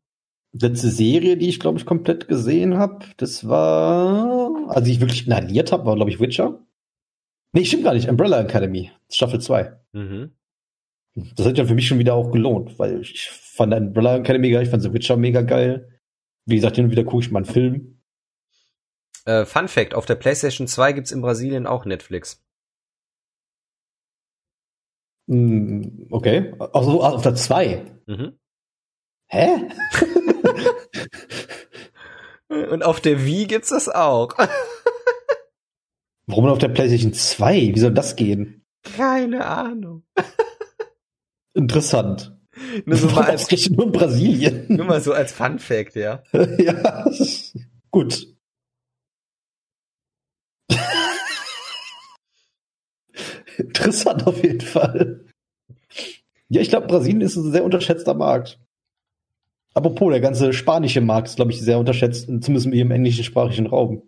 Letzte Serie, die ich, glaube ich, komplett gesehen habe, das war, also die ich wirklich inhaliert habe, war, glaube ich, Witcher. Nee, stimmt gar nicht. Umbrella Academy, Staffel 2. Mhm. Das hat ja für mich schon wieder auch gelohnt, weil ich fand Umbrella Academy geil, ich fand The Witcher mega geil. Wie gesagt, hin und wieder gucke ich mal einen Film. Äh, Fun Fact, auf der PlayStation 2 gibt's in Brasilien auch Netflix. Mm, okay. Also auf der 2. Mhm. Hä? Und auf der Wii gibt's das auch. Warum auf der PlayStation 2? Wie soll das gehen? Keine Ahnung. Interessant. Nur so mal als, nur in Brasilien. Nur mal so als Fun Fact, ja. ja, gut. Interessant auf jeden Fall. Ja, ich glaube, Brasilien ist ein sehr unterschätzter Markt. Apropos, der ganze spanische Markt ist, glaube ich, sehr unterschätzt, zumindest im englischsprachigen Raum.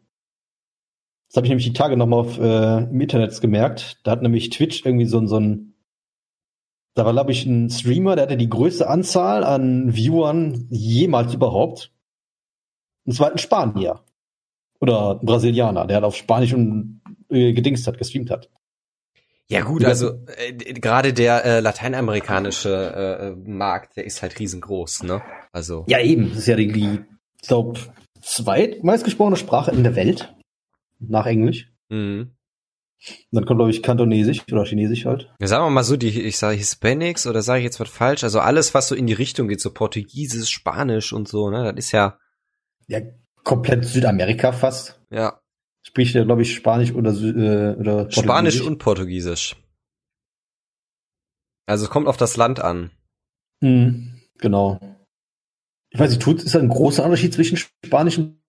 Das habe ich nämlich die Tage nochmal auf, äh, im Internet gemerkt. Da hat nämlich Twitch irgendwie so, so ein, da war, glaube ich, ein Streamer, der hatte die größte Anzahl an Viewern jemals überhaupt. Und zwar in Spanier. Oder ein Brasilianer, der halt auf Spanisch und äh, gedingst hat, gestreamt hat. Ja gut, also äh, gerade der äh, lateinamerikanische äh, äh, Markt, der ist halt riesengroß, ne? Also Ja, eben. Das ist ja die, ich glaube, zweitmeistgesprochene Sprache in der Welt. Nach Englisch. mhm. Dann kommt, glaube ich, Kantonesisch oder Chinesisch halt. Ja, sagen wir mal so, die, ich sage Hispanics oder sage ich jetzt was falsch? Also alles, was so in die Richtung geht, so Portugiesisch, Spanisch und so, ne? Das ist ja, Ja, komplett Südamerika fast. ja, Spricht ja, glaube ich, Spanisch oder, äh, oder Spanisch Portugiesisch. und Portugiesisch. Also es kommt auf das Land an. Mhm, genau. Ich weiß nicht, tut, ist da ein großer Unterschied zwischen Spanisch und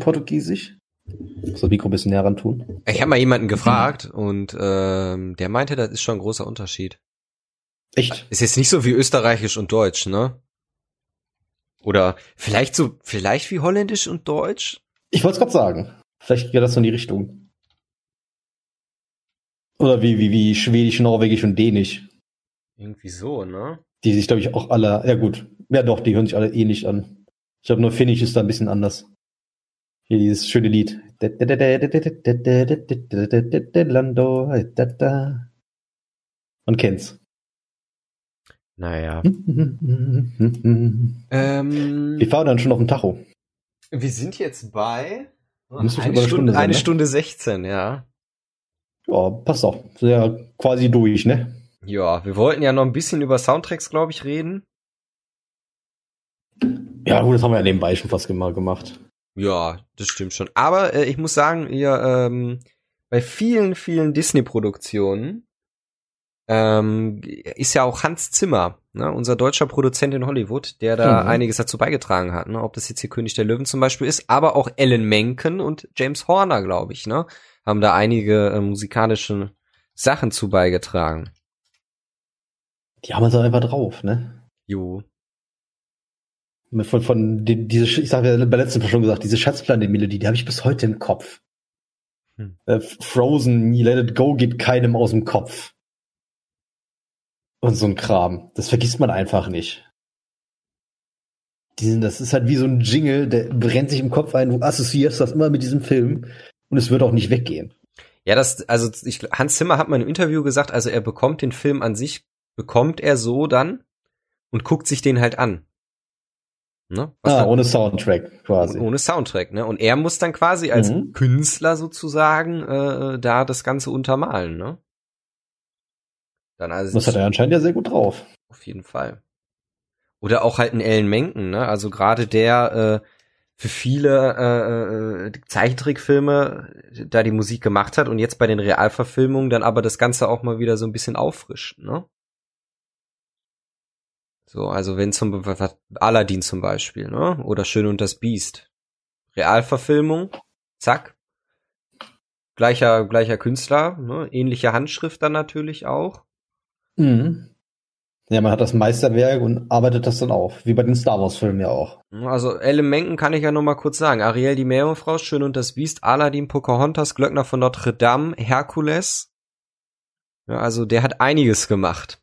Portugiesisch? Das Mikro ein bisschen näher ran tun. Ich habe mal jemanden gefragt und ähm, der meinte, das ist schon ein großer Unterschied. Echt? Ist jetzt nicht so wie Österreichisch und Deutsch, ne? Oder vielleicht so, vielleicht wie Holländisch und Deutsch? Ich wollte es gerade sagen. Vielleicht geht das so in die Richtung. Oder wie, wie, wie Schwedisch, Norwegisch und Dänisch. Irgendwie so, ne? Die sich, glaube ich, auch alle, ja gut, ja doch, die hören sich alle ähnlich an. Ich glaube, nur Finnisch ist da ein bisschen anders. Hier dieses schöne Lied. Man kennt's. Naja. Wir Ähm, fahren dann schon auf dem Tacho. wir sind jetzt bei Eine, Stunde, Stunde sein, eine ne? Stunde 16, ja. Ja, passt auch. Sind ja quasi durch, ne? Ja, wir wollten ja noch ein bisschen über Soundtracks, glaube ich, reden. Ja, gut, das haben wir ja nebenbei schon fast mal gemacht. Ja, das stimmt schon. Aber äh, ich muss sagen, ihr ähm, bei vielen, vielen Disney-Produktionen ähm, ist ja auch Hans Zimmer, ne, unser deutscher Produzent in Hollywood, der da Mhm. einiges dazu beigetragen hat, ne, ob das jetzt hier König der Löwen zum Beispiel ist, aber auch Ellen Menken und James Horner, glaube ich, ne, haben da einige äh, musikalische Sachen zu beigetragen. Die haben es einfach drauf, ne? Jo. Von, von die, diese, ich habe ja beim letzten Mal schon gesagt, diese Schatzplanet-Melodie, die habe ich bis heute im Kopf. Hm. Äh, Frozen, Let It Go geht keinem aus dem Kopf. Und so ein Kram. Das vergisst man einfach nicht. Diesen, das ist halt wie so ein Jingle, der brennt sich im Kopf ein, du assoziierst das immer mit diesem Film und es wird auch nicht weggehen. Ja, das, also ich, Hans Zimmer hat mal im Interview gesagt, also er bekommt den Film an sich, bekommt er so dann und guckt sich den halt an. Ne? Was Ah, dann- ohne Soundtrack quasi. ohne Soundtrack, ne? Und er muss dann quasi als Mhm. Künstler sozusagen äh, da das Ganze untermalen, ne? Dann also Das hat er anscheinend ja sehr gut drauf. auf jeden Fall. Oder auch halt ein Ellen Menken, ne? Also gerade der äh, für viele äh, äh, Zeichentrickfilme da die Musik gemacht hat und jetzt bei den Realverfilmungen dann aber das Ganze auch mal wieder so ein bisschen auffrischt, ne? So, also wenn zum Aladdin zum Beispiel, ne? Oder Schön und das Biest. Realverfilmung, zack. Gleicher, gleicher Künstler, ne? Ähnliche Handschrift dann natürlich auch. Mhm. Ja, man hat das Meisterwerk und arbeitet das dann auf, wie bei den Star Wars Filmen ja auch. Also Elementen kann ich ja noch mal kurz sagen. Ariel die Meerjungfrau, Schön und das Biest, Aladdin, Pocahontas, Glöckner von Notre Dame, Herkules. Ja, also der hat einiges gemacht.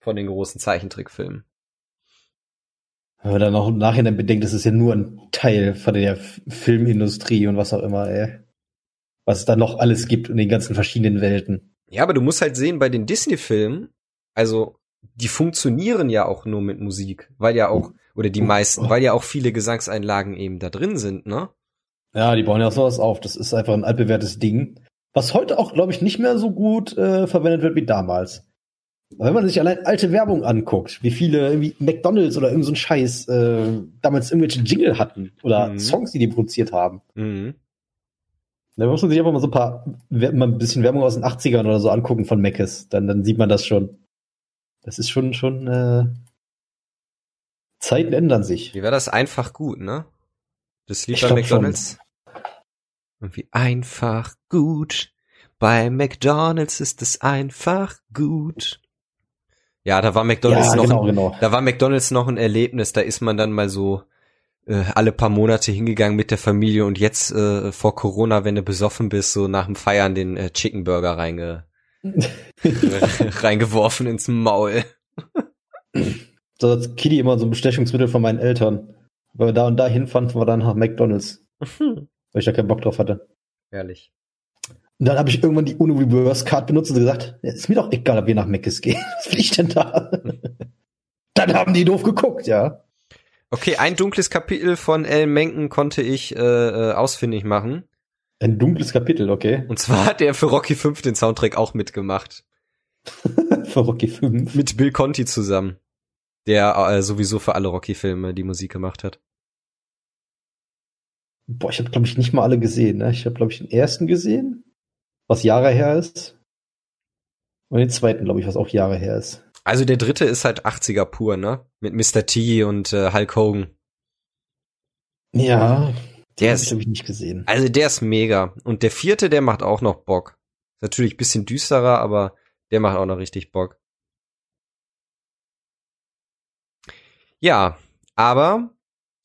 Von den großen Zeichentrickfilmen. Wenn man dann noch im Nachhinein bedenkt, das ist ja nur ein Teil von der Filmindustrie und was auch immer, ey. Was es da noch alles gibt in den ganzen verschiedenen Welten. Ja, aber du musst halt sehen, bei den Disney-Filmen, also die funktionieren ja auch nur mit Musik, weil ja auch, oder die meisten, weil ja auch viele Gesangseinlagen eben da drin sind, ne? Ja, die bauen ja sowas auf. Das ist einfach ein altbewährtes Ding. Was heute auch, glaube ich, nicht mehr so gut äh, verwendet wird wie damals. Aber wenn man sich allein alte Werbung anguckt, wie viele irgendwie McDonalds oder irgend so ein Scheiß äh, damals irgendwelche Jingle hatten oder Mhm. Songs, die die produziert haben. Mhm. Da muss man sich einfach mal so ein paar, mal ein bisschen Werbung aus den 80ern oder so angucken von Meckes. Dann, dann sieht man das schon. Das ist schon, schon, äh, Zeiten ändern sich. Wie war das einfach gut, ne? Das Lied Ich bei McDonalds. Irgendwie einfach gut. Bei McDonalds ist es einfach gut. Ja, da war McDonalds ja, noch, genau, genau. da war McDonalds noch ein Erlebnis. Da ist man dann mal so äh, alle paar Monate hingegangen mit der Familie und jetzt äh, vor Corona, wenn du besoffen bist, so nach dem Feiern den äh, Chicken Burger reinge reingeworfen ins Maul. So als Kitty immer so ein Bestechungsmittel von meinen Eltern. Weil wir da und da hinfahren, war dann nach McDonalds. weil ich da keinen Bock drauf hatte. Ehrlich. Und dann habe ich irgendwann die Uno Reverse Card benutzt und gesagt, ist mir doch egal, ob wir nach Meckes gehen. Was will ich denn da? dann haben die doof geguckt, ja. Okay, ein dunkles Kapitel von El Menken konnte ich äh, äh, ausfindig machen. Ein dunkles Kapitel, okay. Und zwar hat er für Rocky 5 den Soundtrack auch mitgemacht. für Rocky 5. Mit Bill Conti zusammen. Der äh, sowieso für alle Rocky-Filme die Musik gemacht hat. Boah, ich habe glaube ich nicht mal alle gesehen. Ne? Ich habe glaube ich den ersten gesehen, was Jahre her ist. Und den zweiten glaube ich, was auch Jahre her ist. Also der dritte ist halt 80er pur, ne? Mit Mr. T und äh, Hulk Hogan. Ja, der ist habe ich nicht gesehen. Also der ist mega und der vierte, der macht auch noch Bock. Natürlich bisschen düsterer, aber der macht auch noch richtig Bock. Ja, aber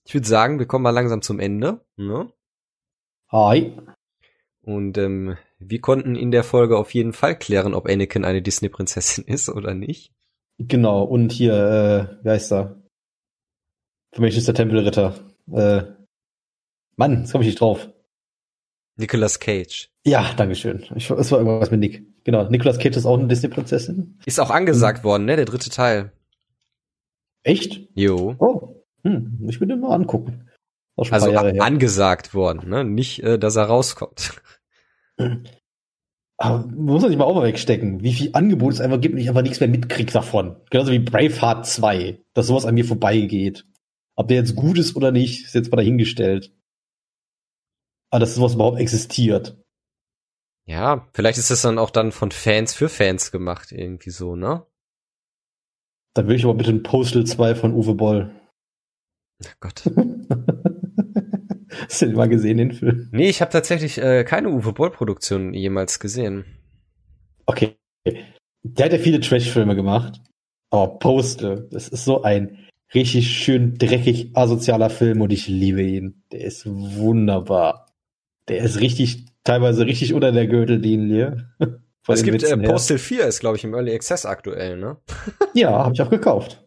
ich würde sagen, wir kommen mal langsam zum Ende. Ne? Hi. Und ähm, wir konnten in der Folge auf jeden Fall klären, ob Anakin eine Disney-Prinzessin ist oder nicht. Genau, und hier, äh, wie heißt er? Für mich ist der Tempelritter. Äh, Mann, jetzt komme ich nicht drauf. Nicolas Cage. Ja, dankeschön. Ich, es war irgendwas mit Nick. Genau, Nicolas Cage ist auch eine Disney-Prinzessin. Ist auch angesagt hm. worden, ne? Der dritte Teil. Echt? Jo. Oh, hm, ich will den mal angucken. also angesagt worden, ne? Nicht, äh, dass er rauskommt. Aber muss man sich mal auch mal wegstecken, wie viel Angebot es einfach gibt und ich einfach nichts mehr mitkrieg davon. Genauso wie Braveheart 2, dass sowas an mir vorbeigeht. Ob der jetzt gut ist oder nicht, ist jetzt mal dahingestellt. Aber dass sowas überhaupt existiert. Ja, vielleicht ist das dann auch dann von Fans für Fans gemacht, irgendwie so, ne? Dann will ich aber bitte ein Postal 2 von Uwe Boll. Ach Gott. Hast du den mal gesehen, den Film? Nee, ich habe tatsächlich äh, keine Uwe Boll-Produktion jemals gesehen. Okay. Der hat ja viele Trash-Filme gemacht. Aber Postal, das ist so ein richtig schön dreckig asozialer Film und ich liebe ihn. Der ist wunderbar. Der ist richtig, teilweise richtig unter der Gürtellinie. es gibt äh, Postal 4 ist, glaube ich, im Early Access aktuell, ne? ja, habe ich auch gekauft.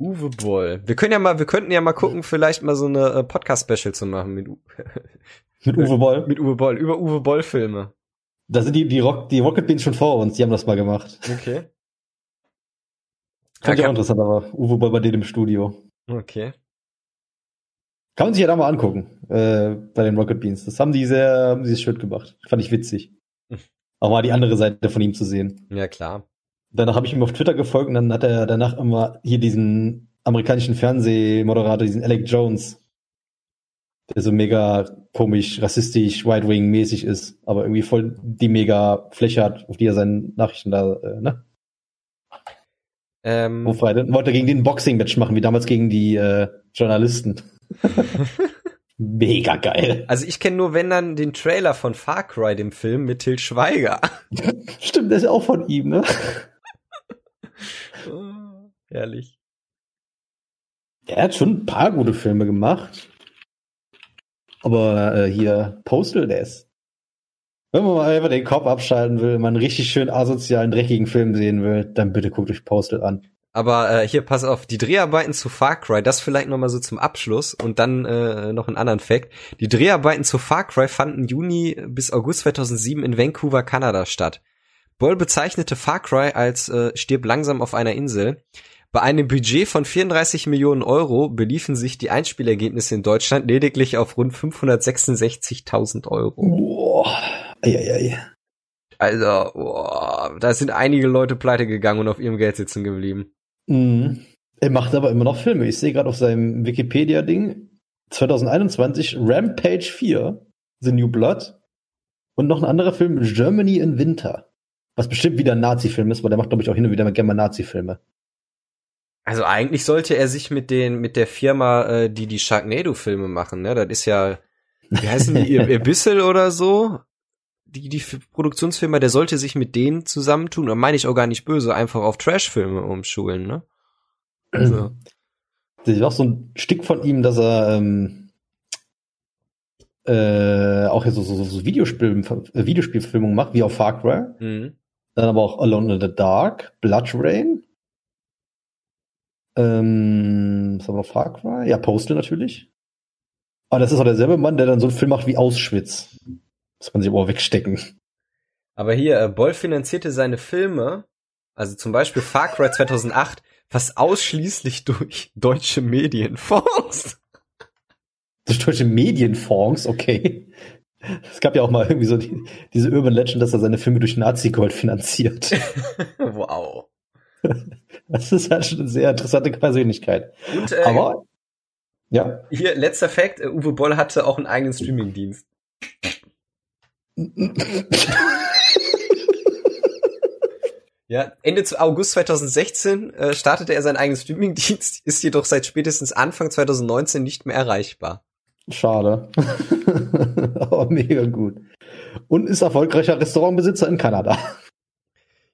Uwe Boll. Wir können ja mal, wir könnten ja mal gucken, vielleicht mal so eine äh, Podcast-Special zu machen mit, U mit Uwe Boll. Mit Uwe Boll, über Uwe Boll-Filme. Da sind die, die, Rock, die Rocket Beans schon vor uns, die haben das mal gemacht. Okay. Fand ja, ich auch interessant, aber Uwe Boll bei denen im Studio. Okay. Kann man sich ja da mal angucken, äh, bei den Rocket Beans. Das haben die sehr, haben sie schön gemacht. Fand ich witzig. Hm. Auch mal die andere Seite von ihm zu sehen. Ja, klar. Danach habe ich ihm auf Twitter gefolgt und dann hat er danach immer hier diesen amerikanischen Fernsehmoderator, diesen Alec Jones, der so mega komisch, rassistisch, White-Wing-mäßig ist, aber irgendwie voll die mega Fläche hat, auf die er seine Nachrichten da, äh, ne? Ähm, Wo frei, dann wollte er gegen den Boxing-Match machen, wie damals gegen die äh, Journalisten. Mega geil. Also ich kenne nur, wenn dann, den Trailer von Far Cry, dem Film mit Til Schweiger. Stimmt, der ist ja auch von ihm, ne? Oh, herrlich. Er hat schon ein paar gute Filme gemacht. Aber äh, hier Postal, ist. Wenn man mal einfach den Kopf abschalten will, man einen richtig schön asozialen, dreckigen Film sehen will, dann bitte guckt euch Postal an. Aber äh, hier, pass auf, die Dreharbeiten zu Far Cry, das vielleicht noch mal so zum Abschluss und dann äh, noch einen anderen Fact. Die Dreharbeiten zu Far Cry fanden Juni bis August 2007 in Vancouver, Kanada statt. Boll bezeichnete Far Cry als äh, stirb langsam auf einer Insel. Bei einem Budget von 34 Millionen Euro beliefen sich die Einspielergebnisse in Deutschland lediglich auf rund 566.000 Euro. Boah. Eieiei. Also, boah, da sind einige Leute pleite gegangen und auf ihrem Geld sitzen geblieben. Mhm. Er macht aber immer noch Filme. Ich sehe gerade auf seinem Wikipedia-Ding 2021 Rampage 4, The New Blood und noch ein anderer Film Germany in Winter. Was bestimmt wieder ein Nazi-Film ist, weil der macht, glaube ich, auch hin und wieder gerne mal Nazi-Filme. Also eigentlich sollte er sich mit den mit der Firma, äh, die die Sharknado-Filme machen, ne? Das ist ja, wie heißen die, Abyssal oder so? Die, die Produktionsfirma, der sollte sich mit denen zusammentun, und meine ich auch gar nicht böse, einfach auf Trash-Filme umschulen, ne? Also. Das ist auch so ein Stück von ihm, dass er ähm, äh, auch so, so, so Videospiel, Videospielfilmungen macht, wie auf Far Cry. Mhm. Dann aber auch Alone in the Dark, Blood Rain. Ähm, was haben wir noch? Far Cry? Ja, Postal natürlich. Aber das ist auch derselbe Mann, der dann so einen Film macht wie Auschwitz. Das kann sich aber auch wegstecken. Aber hier, äh, Boll finanzierte seine Filme, also zum Beispiel Far Cry 2008, fast ausschließlich durch deutsche Medienfonds. Durch deutsche Medienfonds, okay. Es gab ja auch mal irgendwie so die, diese Urban Legend, dass er seine Filme durch Nazi-Gold finanziert. wow. Das ist halt schon eine sehr interessante Persönlichkeit. Und, äh, Aber, ja. Hier, letzter Fakt, äh, Uwe Boll hatte auch einen eigenen Streamingdienst. Ja, Ende August 2016 äh, startete er seinen eigenen Streamingdienst, ist jedoch seit spätestens Anfang 2019 nicht mehr erreichbar. Schade. Aber mega gut. Und ist erfolgreicher Restaurantbesitzer in Kanada.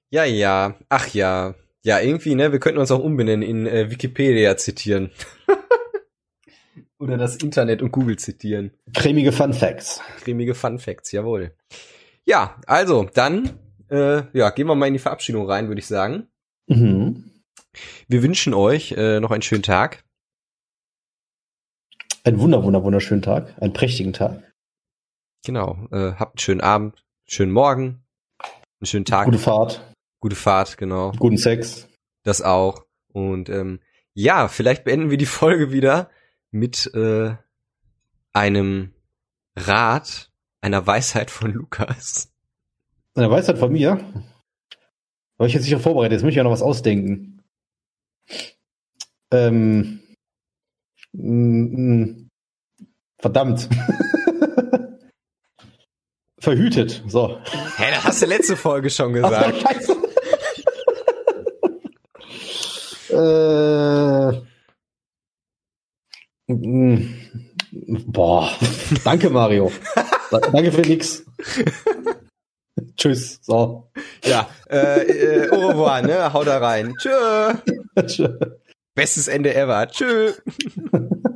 Ja, ja. Ach ja. Ja, irgendwie, ne? Wir könnten uns auch umbenennen in äh, Wikipedia zitieren. Oder das Internet und Google zitieren. Cremige Fun Facts. Cremige Fun Facts, jawohl. Ja, also, dann äh, ja, gehen wir mal in die Verabschiedung rein, würde ich sagen. Mhm. Wir wünschen euch äh, noch einen schönen Tag. Einen wunder, wunder, wunderschönen Tag. Einen prächtigen Tag. Genau. Äh, habt einen schönen Abend, schönen Morgen, einen schönen Tag. Gute Fahrt. Gute Fahrt, genau. Guten Sex. Das auch. Und ähm, ja, vielleicht beenden wir die Folge wieder mit äh, einem Rat, einer Weisheit von Lukas. Eine Weisheit von mir? Habe ich jetzt nicht vorbereitet, jetzt muss ich ja noch was ausdenken. Ähm, verdammt. Verhütet, so. Hä, das hast du letzte Folge schon gesagt. Äh, boah, danke Mario. danke für nix. Tschüss. So. Ja, äh, äh, au revoir, ne? Hau da rein. Tschö. Tschö. Bestes Ende ever. Tschö.